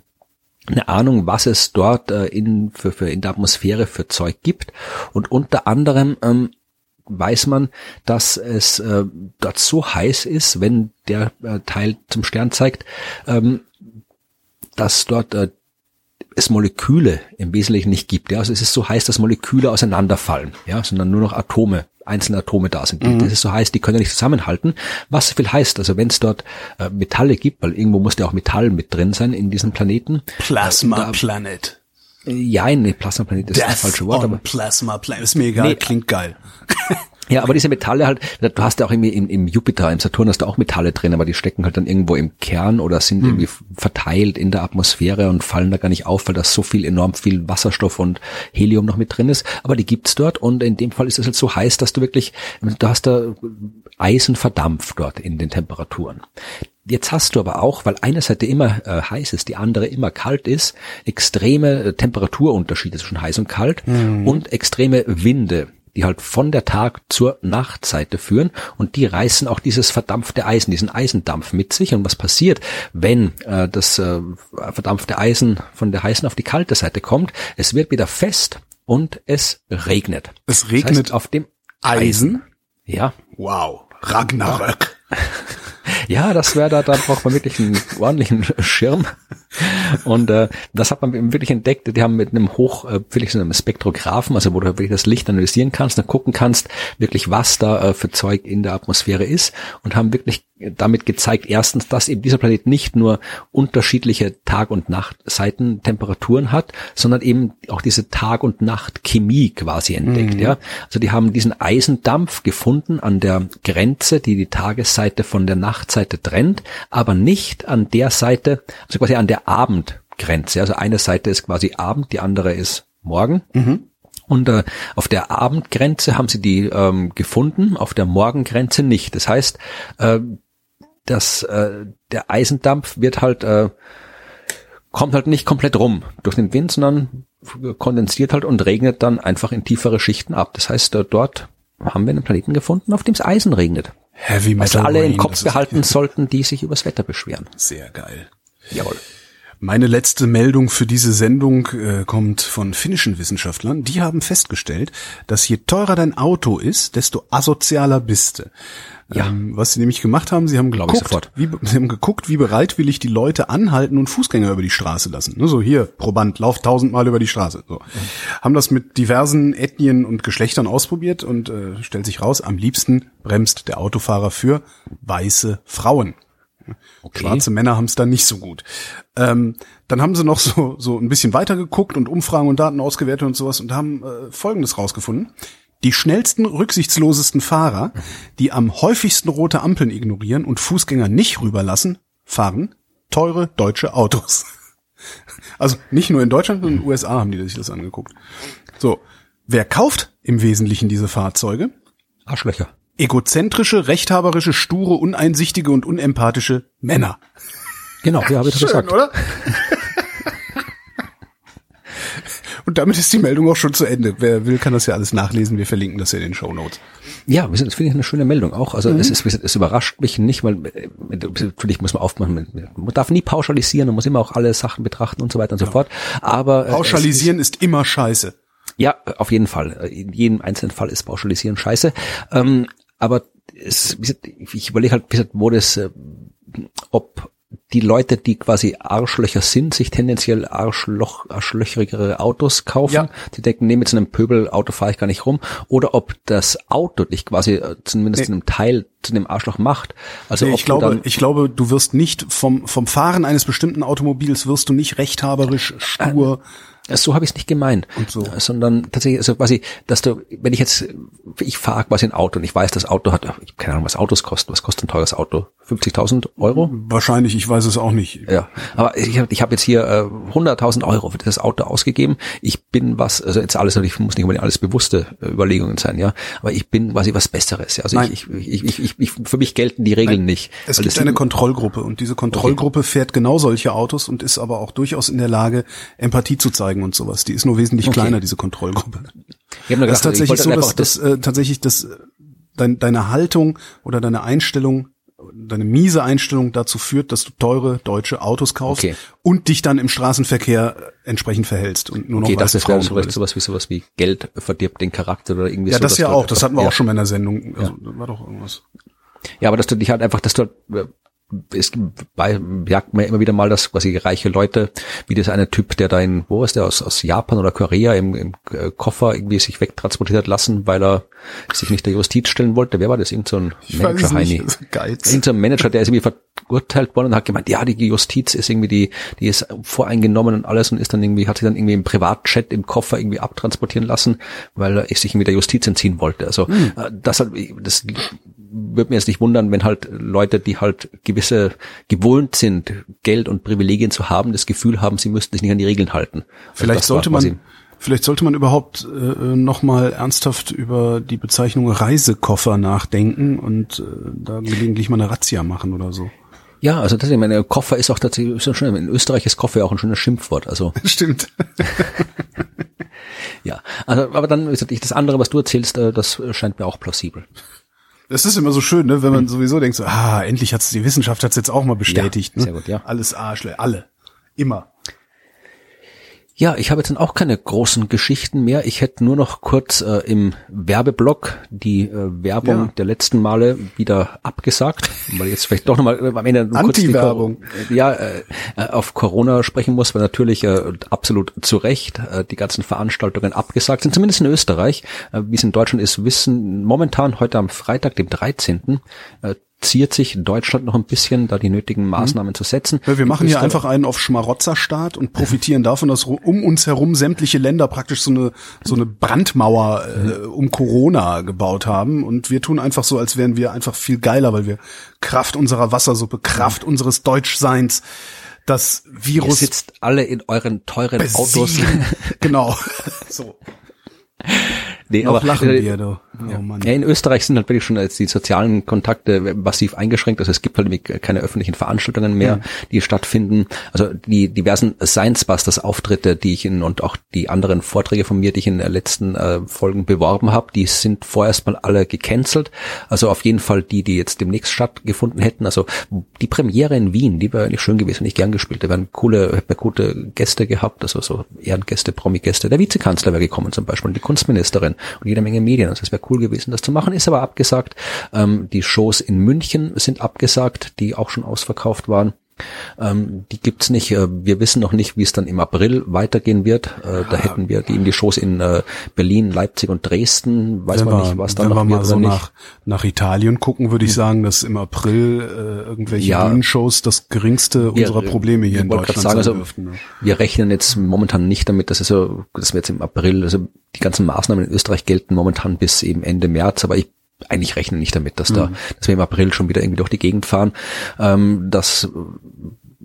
eine Ahnung, was es dort äh, in, für, für in der Atmosphäre für Zeug gibt. Und unter anderem ähm, weiß man, dass es äh, dort so heiß ist, wenn der äh, Teil zum Stern zeigt, ähm, dass dort äh, es Moleküle im Wesentlichen nicht gibt. Ja? Also es ist so heiß, dass Moleküle auseinanderfallen, ja, sondern nur noch Atome, einzelne Atome da sind. Mhm. Das ist so heiß, die können nicht zusammenhalten. Was viel heißt, also wenn es dort äh, Metalle gibt, weil irgendwo muss ja auch Metall mit drin sein in diesem Planeten. Plasma Planet. Ja, nee, Plasma Planet ist das falsche Wort. Aber Plasma Planet ist mir egal, nee, klingt geil. Ja, aber diese Metalle halt, du hast ja auch irgendwie im, im Jupiter, im Saturn hast du auch Metalle drin, aber die stecken halt dann irgendwo im Kern oder sind hm. irgendwie verteilt in der Atmosphäre und fallen da gar nicht auf, weil da so viel, enorm viel Wasserstoff und Helium noch mit drin ist. Aber die gibt's dort und in dem Fall ist es halt so heiß, dass du wirklich, du hast da Eisen verdampft dort in den Temperaturen. Jetzt hast du aber auch, weil eine Seite immer äh, heiß ist, die andere immer kalt ist, extreme äh, Temperaturunterschiede zwischen heiß und kalt mhm. und extreme Winde die halt von der Tag zur Nachtseite führen und die reißen auch dieses verdampfte Eisen, diesen Eisendampf mit sich. Und was passiert, wenn äh, das äh, verdampfte Eisen von der heißen auf die kalte Seite kommt? Es wird wieder fest und es regnet. Es regnet das heißt, auf dem Eisen? Eisen. Ja. Wow. Ragnarök. (laughs) Ja, das wäre da, da braucht man wirklich einen ordentlichen Schirm. Und äh, das hat man wirklich entdeckt. Die haben mit einem hoch, äh, wirklich so einem Spektrographen, also wo du wirklich das Licht analysieren kannst, dann gucken kannst, wirklich was da äh, für Zeug in der Atmosphäre ist und haben wirklich damit gezeigt, erstens, dass eben dieser Planet nicht nur unterschiedliche Tag- und Nachtseitentemperaturen hat, sondern eben auch diese Tag- und Nachtchemie quasi entdeckt. Mhm. Ja, also die haben diesen Eisendampf gefunden an der Grenze, die die Tagesseite von der Nachtseite trennt, aber nicht an der Seite, also quasi an der Abendgrenze. Also eine Seite ist quasi Abend, die andere ist Morgen. Mhm. Und äh, auf der Abendgrenze haben sie die ähm, gefunden, auf der Morgengrenze nicht. Das heißt, äh, dass äh, der Eisendampf wird halt äh, kommt halt nicht komplett rum durch den Wind, sondern kondensiert halt und regnet dann einfach in tiefere Schichten ab. Das heißt, äh, dort haben wir einen Planeten gefunden, auf dem es Eisen regnet. Heavy Metal. Also alle Rain, im Kopf behalten (laughs) sollten, die sich übers Wetter beschweren. Sehr geil. Jawohl. Meine letzte Meldung für diese Sendung äh, kommt von finnischen Wissenschaftlern. Die haben festgestellt, dass je teurer dein Auto ist, desto asozialer bist du. Ja. Ähm, was sie nämlich gemacht haben, sie haben geguckt, wie, sie haben geguckt, wie bereitwillig die Leute anhalten und Fußgänger über die Straße lassen. Ne, so hier, Proband, lauf tausendmal über die Straße. So. Mhm. Haben das mit diversen Ethnien und Geschlechtern ausprobiert und äh, stellt sich raus, am liebsten bremst der Autofahrer für weiße Frauen. Okay. Schwarze Männer haben es da nicht so gut. Ähm, dann haben sie noch so, so ein bisschen weiter geguckt und Umfragen und Daten ausgewertet und sowas und haben äh, Folgendes rausgefunden. Die schnellsten, rücksichtslosesten Fahrer, die am häufigsten rote Ampeln ignorieren und Fußgänger nicht rüberlassen, fahren teure deutsche Autos. (laughs) Also nicht nur in Deutschland, sondern in den USA haben die sich das angeguckt. So, wer kauft im Wesentlichen diese Fahrzeuge? Arschlöcher. Egozentrische, rechthaberische, sture, uneinsichtige und unempathische Männer. Genau, ja, habe ich Schön, gesagt. oder? Und damit ist die Meldung auch schon zu Ende. Wer will, kann das ja alles nachlesen. Wir verlinken das ja in den Show Notes. Ja, das finde ich eine schöne Meldung auch. Also mhm. es, ist, es überrascht mich nicht, weil äh, natürlich muss man aufmachen. Man darf nie pauschalisieren, man muss immer auch alle Sachen betrachten und so weiter und so fort. Aber äh, pauschalisieren ist, ist immer scheiße. Ja, auf jeden Fall. In jedem einzelnen Fall ist pauschalisieren scheiße. Ähm, aber es, ich überlege halt, wo das, äh, ob die Leute, die quasi Arschlöcher sind, sich tendenziell Arschloch, arschlöcherigere Autos kaufen. Ja. Die denken, nee, mit so einem Pöbelauto fahre ich gar nicht rum. Oder ob das Auto dich quasi äh, zumindest in einem Teil zu dem Arschloch macht. Also Nee, ich glaube, ich glaube, du wirst nicht vom vom Fahren eines bestimmten Automobils wirst du nicht rechthaberisch stur. So habe ich es nicht gemeint, so. sondern tatsächlich, also quasi, dass du, wenn ich jetzt, ich fahre quasi ein Auto und ich weiß, das Auto hat, ich habe keine Ahnung, was Autos kosten. Was kostet ein teures Auto? 50.000 Euro? Wahrscheinlich, ich weiß es auch nicht. Ja, aber ich habe ich hab jetzt hier äh, 100.000 Euro für das Auto ausgegeben. Ich bin was, also jetzt alles, ich muss nicht unbedingt alles bewusste äh, Überlegungen sein, ja, aber ich bin quasi was Besseres. Ja? Also Nein. ich, ich, ich, ich, ich, für mich gelten die Regeln nicht. Es gibt eine Kontrollgruppe und diese Kontrollgruppe fährt genau solche Autos und ist aber auch durchaus in der Lage, Empathie zu zeigen und sowas. Die ist nur wesentlich Okay. kleiner, diese Kontrollgruppe. ich nur Das ist gedacht, ich tatsächlich so, dass, dass äh, tatsächlich das, dein, deine Haltung oder deine Einstellung, deine miese Einstellung dazu führt, dass du teure deutsche Autos kaufst Okay. und dich dann im Straßenverkehr äh, entsprechend verhältst und nur noch Okay, das wäre Frauen sowas, sowas wie sowas wie Geld verdirbt den Charakter oder irgendwie Ja, so. das dass ja auch. Das hatten wir ja. auch schon mal in der Sendung. Also, da war doch irgendwas. Ja, aber dass du dich halt einfach, dass du äh, es bei, jagt mir immer wieder mal, dass quasi reiche Leute, wie das eine Typ, der da in, wo ist der, aus, aus Japan oder Korea im, im äh, Koffer irgendwie sich wegtransportiert hat lassen, weil er sich nicht der Justiz stellen wollte. Wer war das? Irgend so ein Manager, Heini. Geiz. Irgend so ein Manager, der ist irgendwie verurteilt worden und hat gemeint, ja, die Justiz ist irgendwie die, die ist voreingenommen und alles und ist dann irgendwie, hat sich dann irgendwie im Privatchat im Koffer irgendwie abtransportieren lassen, weil er sich irgendwie der Justiz entziehen wollte. Also, äh, das hat, das würde mir jetzt nicht wundern, wenn halt Leute, die halt gewisse gewohnt sind, Geld und Privilegien zu haben, das Gefühl haben, sie müssten sich nicht an die Regeln halten. Also Vielleicht war sollte man, vielleicht sollte man überhaupt äh, nochmal ernsthaft über die Bezeichnung Reisekoffer nachdenken und äh, da gelegentlich mal eine Razzia machen oder so. Ja, also tatsächlich, meine Koffer ist auch tatsächlich so schön. In Österreich ist Koffer ja auch ein schönes Schimpfwort. Also (laughs) Stimmt. (laughs) ja, also aber dann das andere, was du erzählst, äh, das scheint mir auch plausibel. Das ist immer so schön, ne, wenn man sowieso denkt, so, ah, endlich hat's die Wissenschaft hat's jetzt auch mal bestätigt. Ja, ne? sehr gut, ja. Alles Arschle, alle. Immer. Ja, ich habe jetzt dann auch keine großen Geschichten mehr. Ich hätte nur noch kurz äh, im Werbeblock die äh, Werbung Ja. der letzten Male wieder abgesagt, weil jetzt vielleicht doch nochmal äh, am Ende nur kurz die Anti-Werbung. Cor- Ja, äh, äh, auf Corona sprechen muss, weil natürlich äh, absolut zu Recht äh, die ganzen Veranstaltungen abgesagt sind, zumindest in Österreich. Äh, Wie es in Deutschland ist, wissen momentan heute am Freitag, dem 13. Äh, ziert sich Deutschland noch ein bisschen, da die nötigen Maßnahmen zu setzen. Ja, wir machen hier einfach einen auf Schmarotzerstaat und (laughs) profitieren davon, dass um uns herum sämtliche Länder praktisch so eine so eine Brandmauer äh, um Corona gebaut haben und wir tun einfach so, als wären wir einfach viel geiler, weil wir Kraft unserer Wassersuppe, Kraft unseres Deutschseins das Ihr Virus sitzt alle in euren teuren Autos. besiegen. genau. (laughs) So. Nee, Noch aber, lachen äh, wir, du. Oh. Ja, in Österreich sind halt wirklich schon jetzt die sozialen Kontakte massiv eingeschränkt. Also es gibt halt keine öffentlichen Veranstaltungen mehr, die stattfinden. Also die diversen Science Busters Auftritte, die ich in und auch die anderen Vorträge von mir, die ich in den letzten äh, Folgen beworben habe, die sind vorerst mal alle gecancelt. Also auf jeden Fall die, die jetzt demnächst stattgefunden hätten. Also die Premiere in Wien, die wäre eigentlich schön gewesen, hätte ich gern gespielt. Da wären coole, hätten wir gute Gäste gehabt, also so Ehrengäste, Promi-Gäste. Der Vizekanzler wäre gekommen zum Beispiel, und die Kunstministerin und jede Menge Medien. Also es wäre cool gewesen, das zu machen, ist aber abgesagt. Ähm, die Shows in München sind abgesagt, die auch schon ausverkauft waren. Ähm, die gibt's nicht. Äh, Wir wissen noch nicht, wie es dann im April weitergehen wird. Äh, da hätten wir die, die Shows in äh, Berlin, Leipzig und Dresden. Weiß Wenn man wir, nicht, was da noch wir mal so nach, nach Italien gucken, würde ich sagen, dass im April äh, irgendwelche Ja. Bühnenshows das geringste Wir- unserer Probleme hier in Deutschland gerade sein sagen, also, dürften. ne? Wir rechnen jetzt momentan nicht damit, dass, es so, dass wir jetzt im April, also die ganzen Maßnahmen in Österreich gelten momentan bis eben Ende März, aber ich eigentlich rechne nicht damit, dass da, dass wir im April schon wieder irgendwie durch die Gegend fahren. Ähm, das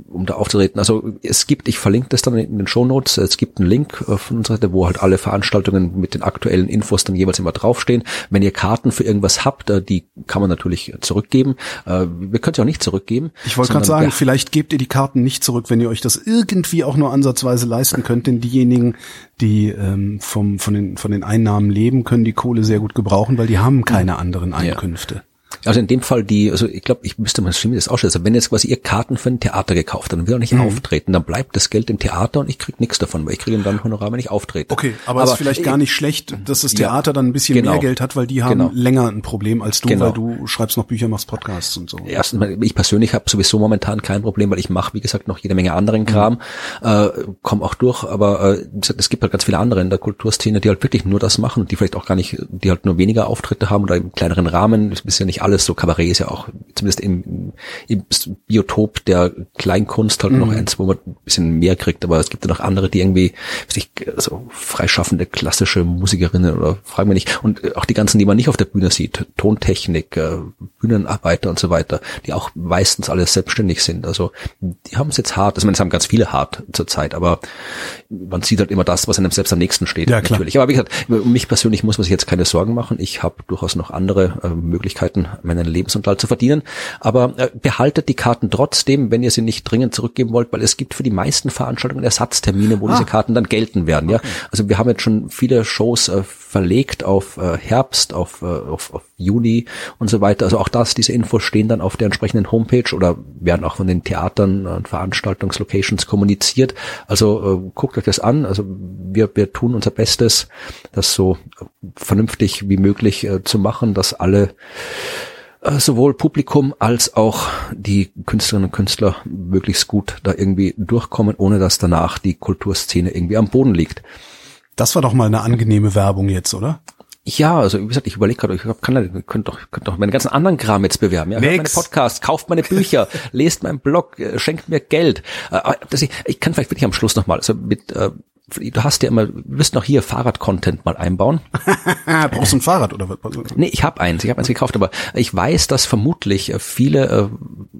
um da aufzutreten. Also es gibt, ich verlinke das dann in den Shownotes, es gibt einen Link äh, von unserer Seite, wo halt alle Veranstaltungen mit den aktuellen Infos dann jeweils immer draufstehen. Wenn ihr Karten für irgendwas habt, äh, die kann man natürlich zurückgeben. Äh, Wir können sie auch nicht zurückgeben. Ich wollte gerade sagen, wir vielleicht gebt ihr die Karten nicht zurück, wenn ihr euch das irgendwie auch nur ansatzweise leisten könnt, denn diejenigen, die ähm, vom, von, den, von den Einnahmen leben, können die Kohle sehr gut gebrauchen, weil die haben keine anderen Einkünfte. Also in dem Fall die, also ich glaube, ich müsste mal stimmen, das ausstellen. Also wenn jetzt quasi ihr Karten für ein Theater gekauft hat und will auch nicht mhm. auftreten, dann bleibt das Geld im Theater und ich krieg nichts davon, weil ich kriege dann Honorar, wenn ich auftrete. Okay, aber, es ist vielleicht gar nicht schlecht, dass das Theater ja, dann ein bisschen genau, mehr Geld hat, weil die haben genau. länger ein Problem als du, genau. weil du schreibst noch Bücher, machst Podcasts und so. Erstens, ich persönlich habe sowieso momentan kein Problem, weil ich mache, wie gesagt, noch jede Menge anderen Kram, mhm. äh, komme auch durch, aber äh, es gibt halt ganz viele andere in der Kulturszene, die halt wirklich nur das machen und die vielleicht auch gar nicht, die halt nur weniger Auftritte haben oder im kleineren Rahmen. Ist ja nicht alles so, Kabarett ist ja auch zumindest im, im Biotop der Kleinkunst halt mhm. noch eins, wo man ein bisschen mehr kriegt, aber es gibt ja noch andere, die irgendwie, weiß ich, so freischaffende klassische Musikerinnen oder fragen wir nicht. Und auch die ganzen, die man nicht auf der Bühne sieht, Tontechnik, äh, Bühnenarbeiter und so weiter, die auch meistens alles selbstständig sind. Also die haben es jetzt hart, also das haben ganz viele hart zur Zeit, aber man sieht halt immer das, was einem selbst am nächsten steht. Ja, klar. natürlich. Aber wie gesagt, um mich persönlich muss man sich jetzt keine Sorgen machen. Ich habe durchaus noch andere äh, Möglichkeiten, meinen Lebensunterhalt zu verdienen. Aber äh, behaltet die Karten trotzdem, wenn ihr sie nicht dringend zurückgeben wollt, weil es gibt für die meisten Veranstaltungen Ersatztermine, wo ah. diese Karten dann gelten werden. Ja, also wir haben jetzt schon viele Shows äh, verlegt auf äh, Herbst, auf, äh, auf, auf Juli und so weiter. Also auch das, diese Infos stehen dann auf der entsprechenden Homepage oder werden auch von den Theatern und Veranstaltungslocations kommuniziert. Also äh, guckt euch das an. Also wir, wir tun unser Bestes, das so vernünftig wie möglich äh, zu machen, dass alle äh, sowohl Publikum als auch die Künstlerinnen und Künstler möglichst gut da irgendwie durchkommen, ohne dass danach die Kulturszene irgendwie am Boden liegt. Das war doch mal eine angenehme Werbung jetzt, oder? Ja, also wie gesagt, ich überlege gerade, ich kann, könnt doch, könnt doch meine ganzen anderen Kram jetzt bewerben. Ja, hört meine Podcasts, kauft meine Bücher, (laughs) lest meinen Blog, äh, schenkt mir Geld. Äh, ich, ich kann vielleicht wirklich am Schluss nochmal, also mit äh, du hast ja immer, du wirst noch hier Fahrrad-Content mal einbauen. (laughs) Brauchst du ein Fahrrad oder was? Nee, ich habe eins, ich habe eins gekauft, aber ich weiß, dass vermutlich äh, viele äh,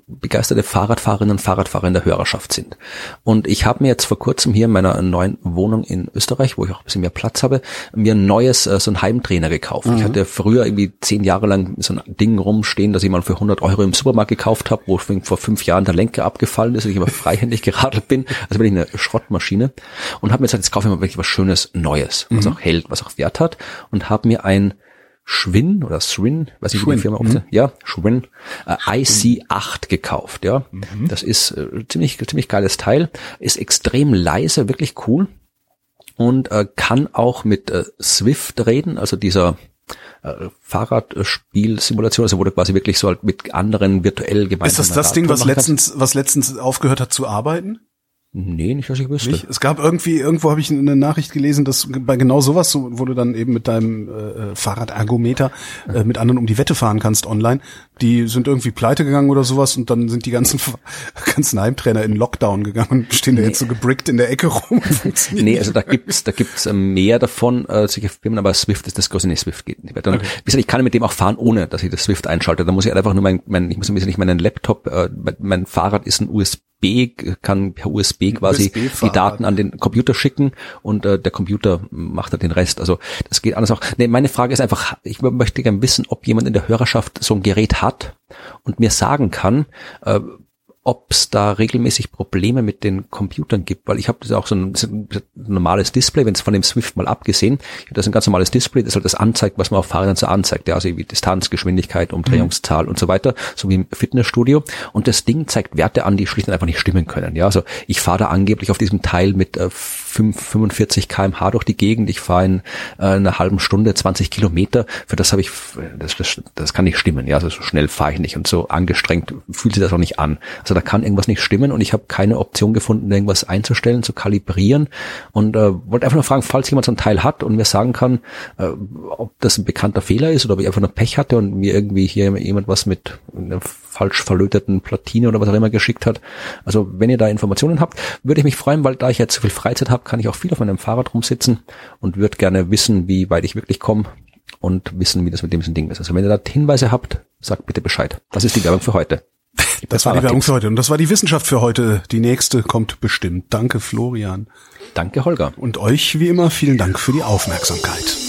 begeisterte Fahrradfahrerinnen und Fahrradfahrer in der Hörerschaft sind. Und ich habe mir jetzt vor kurzem hier in meiner neuen Wohnung in Österreich, wo ich auch ein bisschen mehr Platz habe, mir ein neues, äh, so ein Heimtrainer gekauft. Mhm. Ich hatte früher irgendwie zehn Jahre lang so ein Ding rumstehen, das ich mal für 100 Euro im Supermarkt gekauft habe, wo vor fünf Jahren der Lenker abgefallen ist und ich immer freihändig (laughs) geradelt bin. Also bin ich eine Schrottmaschine und habe mir gesagt, jetzt kaufe ich mal wirklich was Schönes Neues, was mhm. auch hält, was auch Wert hat und habe mir ein Schwinn oder Swin, weiß ich wie die Firma mhm. ja, Schwinn, äh, IC8 gekauft, ja. Mhm. Das ist äh, ziemlich ziemlich geiles Teil, ist extrem leise, wirklich cool und äh, kann auch mit äh, Swift reden, also dieser äh, Fahrradspielsimulation, also du quasi wirklich so halt mit anderen virtuell gemeinsam Ist das das Ding, was letztens was letztens aufgehört hat zu arbeiten? Nee, nicht, dass ich wüsste. Nicht? Es gab irgendwie, irgendwo habe ich eine Nachricht gelesen, dass bei genau sowas, so, wo du dann eben mit deinem äh, Fahrradergometer äh, mit anderen um die Wette fahren kannst online, die sind irgendwie pleite gegangen oder sowas und dann sind die ganzen (laughs) ganzen Heimtrainer in Lockdown gegangen und stehen nee. da jetzt so gebrickt in der Ecke rum. (laughs) nee, also da gibt's da gibt's äh, mehr davon, äh, solche Firmen, aber Swift ist das große, nee, Swift geht nicht weiter. Okay. gesagt, ich kann mit dem auch fahren, ohne dass ich das Swift einschalte. Da muss ich einfach nur mein, mein ich muss ein bisschen nicht meinen Laptop, äh, mein, Fahrrad ist ein USB kann per USB quasi USB die Daten an den Computer schicken und äh, der Computer macht dann den Rest. Also das geht alles auch. Nee, meine Frage ist einfach, ich möchte gerne wissen, ob jemand in der Hörerschaft so ein Gerät hat und mir sagen kann, äh, ob es da regelmäßig Probleme mit den Computern gibt, weil ich habe das auch so ein, ein normales Display, wenn es von dem Swift mal abgesehen, das ist ein ganz normales Display, das halt das anzeigt, was man auf Fahrrädern so anzeigt, ja, also wie Distanz, Geschwindigkeit, Umdrehungszahl mhm. und so weiter, so wie im Fitnessstudio. Und das Ding zeigt Werte an, die schlicht und einfach nicht stimmen können. Ja, also ich fahre da angeblich auf diesem Teil mit äh, 5, 45 kmh durch die Gegend, ich fahre in äh, einer halben Stunde 20 Kilometer. Für das habe ich, das, das, das kann nicht stimmen. Ja, also so schnell fahre ich nicht und so angestrengt fühlt sich das auch nicht an. Also da kann irgendwas nicht stimmen und ich habe keine Option gefunden, irgendwas einzustellen, zu kalibrieren und äh, wollte einfach nur fragen, falls jemand so ein Teil hat und mir sagen kann, äh, ob das ein bekannter Fehler ist oder ob ich einfach nur Pech hatte und mir irgendwie hier jemand was mit einer falsch verlöteten Platine oder was auch immer geschickt hat. Also wenn ihr da Informationen habt, würde ich mich freuen, weil da ich jetzt so viel Freizeit habe, kann ich auch viel auf meinem Fahrrad rumsitzen und würde gerne wissen, wie weit ich wirklich komme und wissen, wie das mit dem Ding ist. Also wenn ihr da Hinweise habt, sagt bitte Bescheid. Das ist die Werbung für heute. Das war die Werbung für heute. Und das war die Wissenschaft für heute. Die nächste kommt bestimmt. Danke, Florian. Danke, Holger. Und euch wie immer vielen Dank für die Aufmerksamkeit.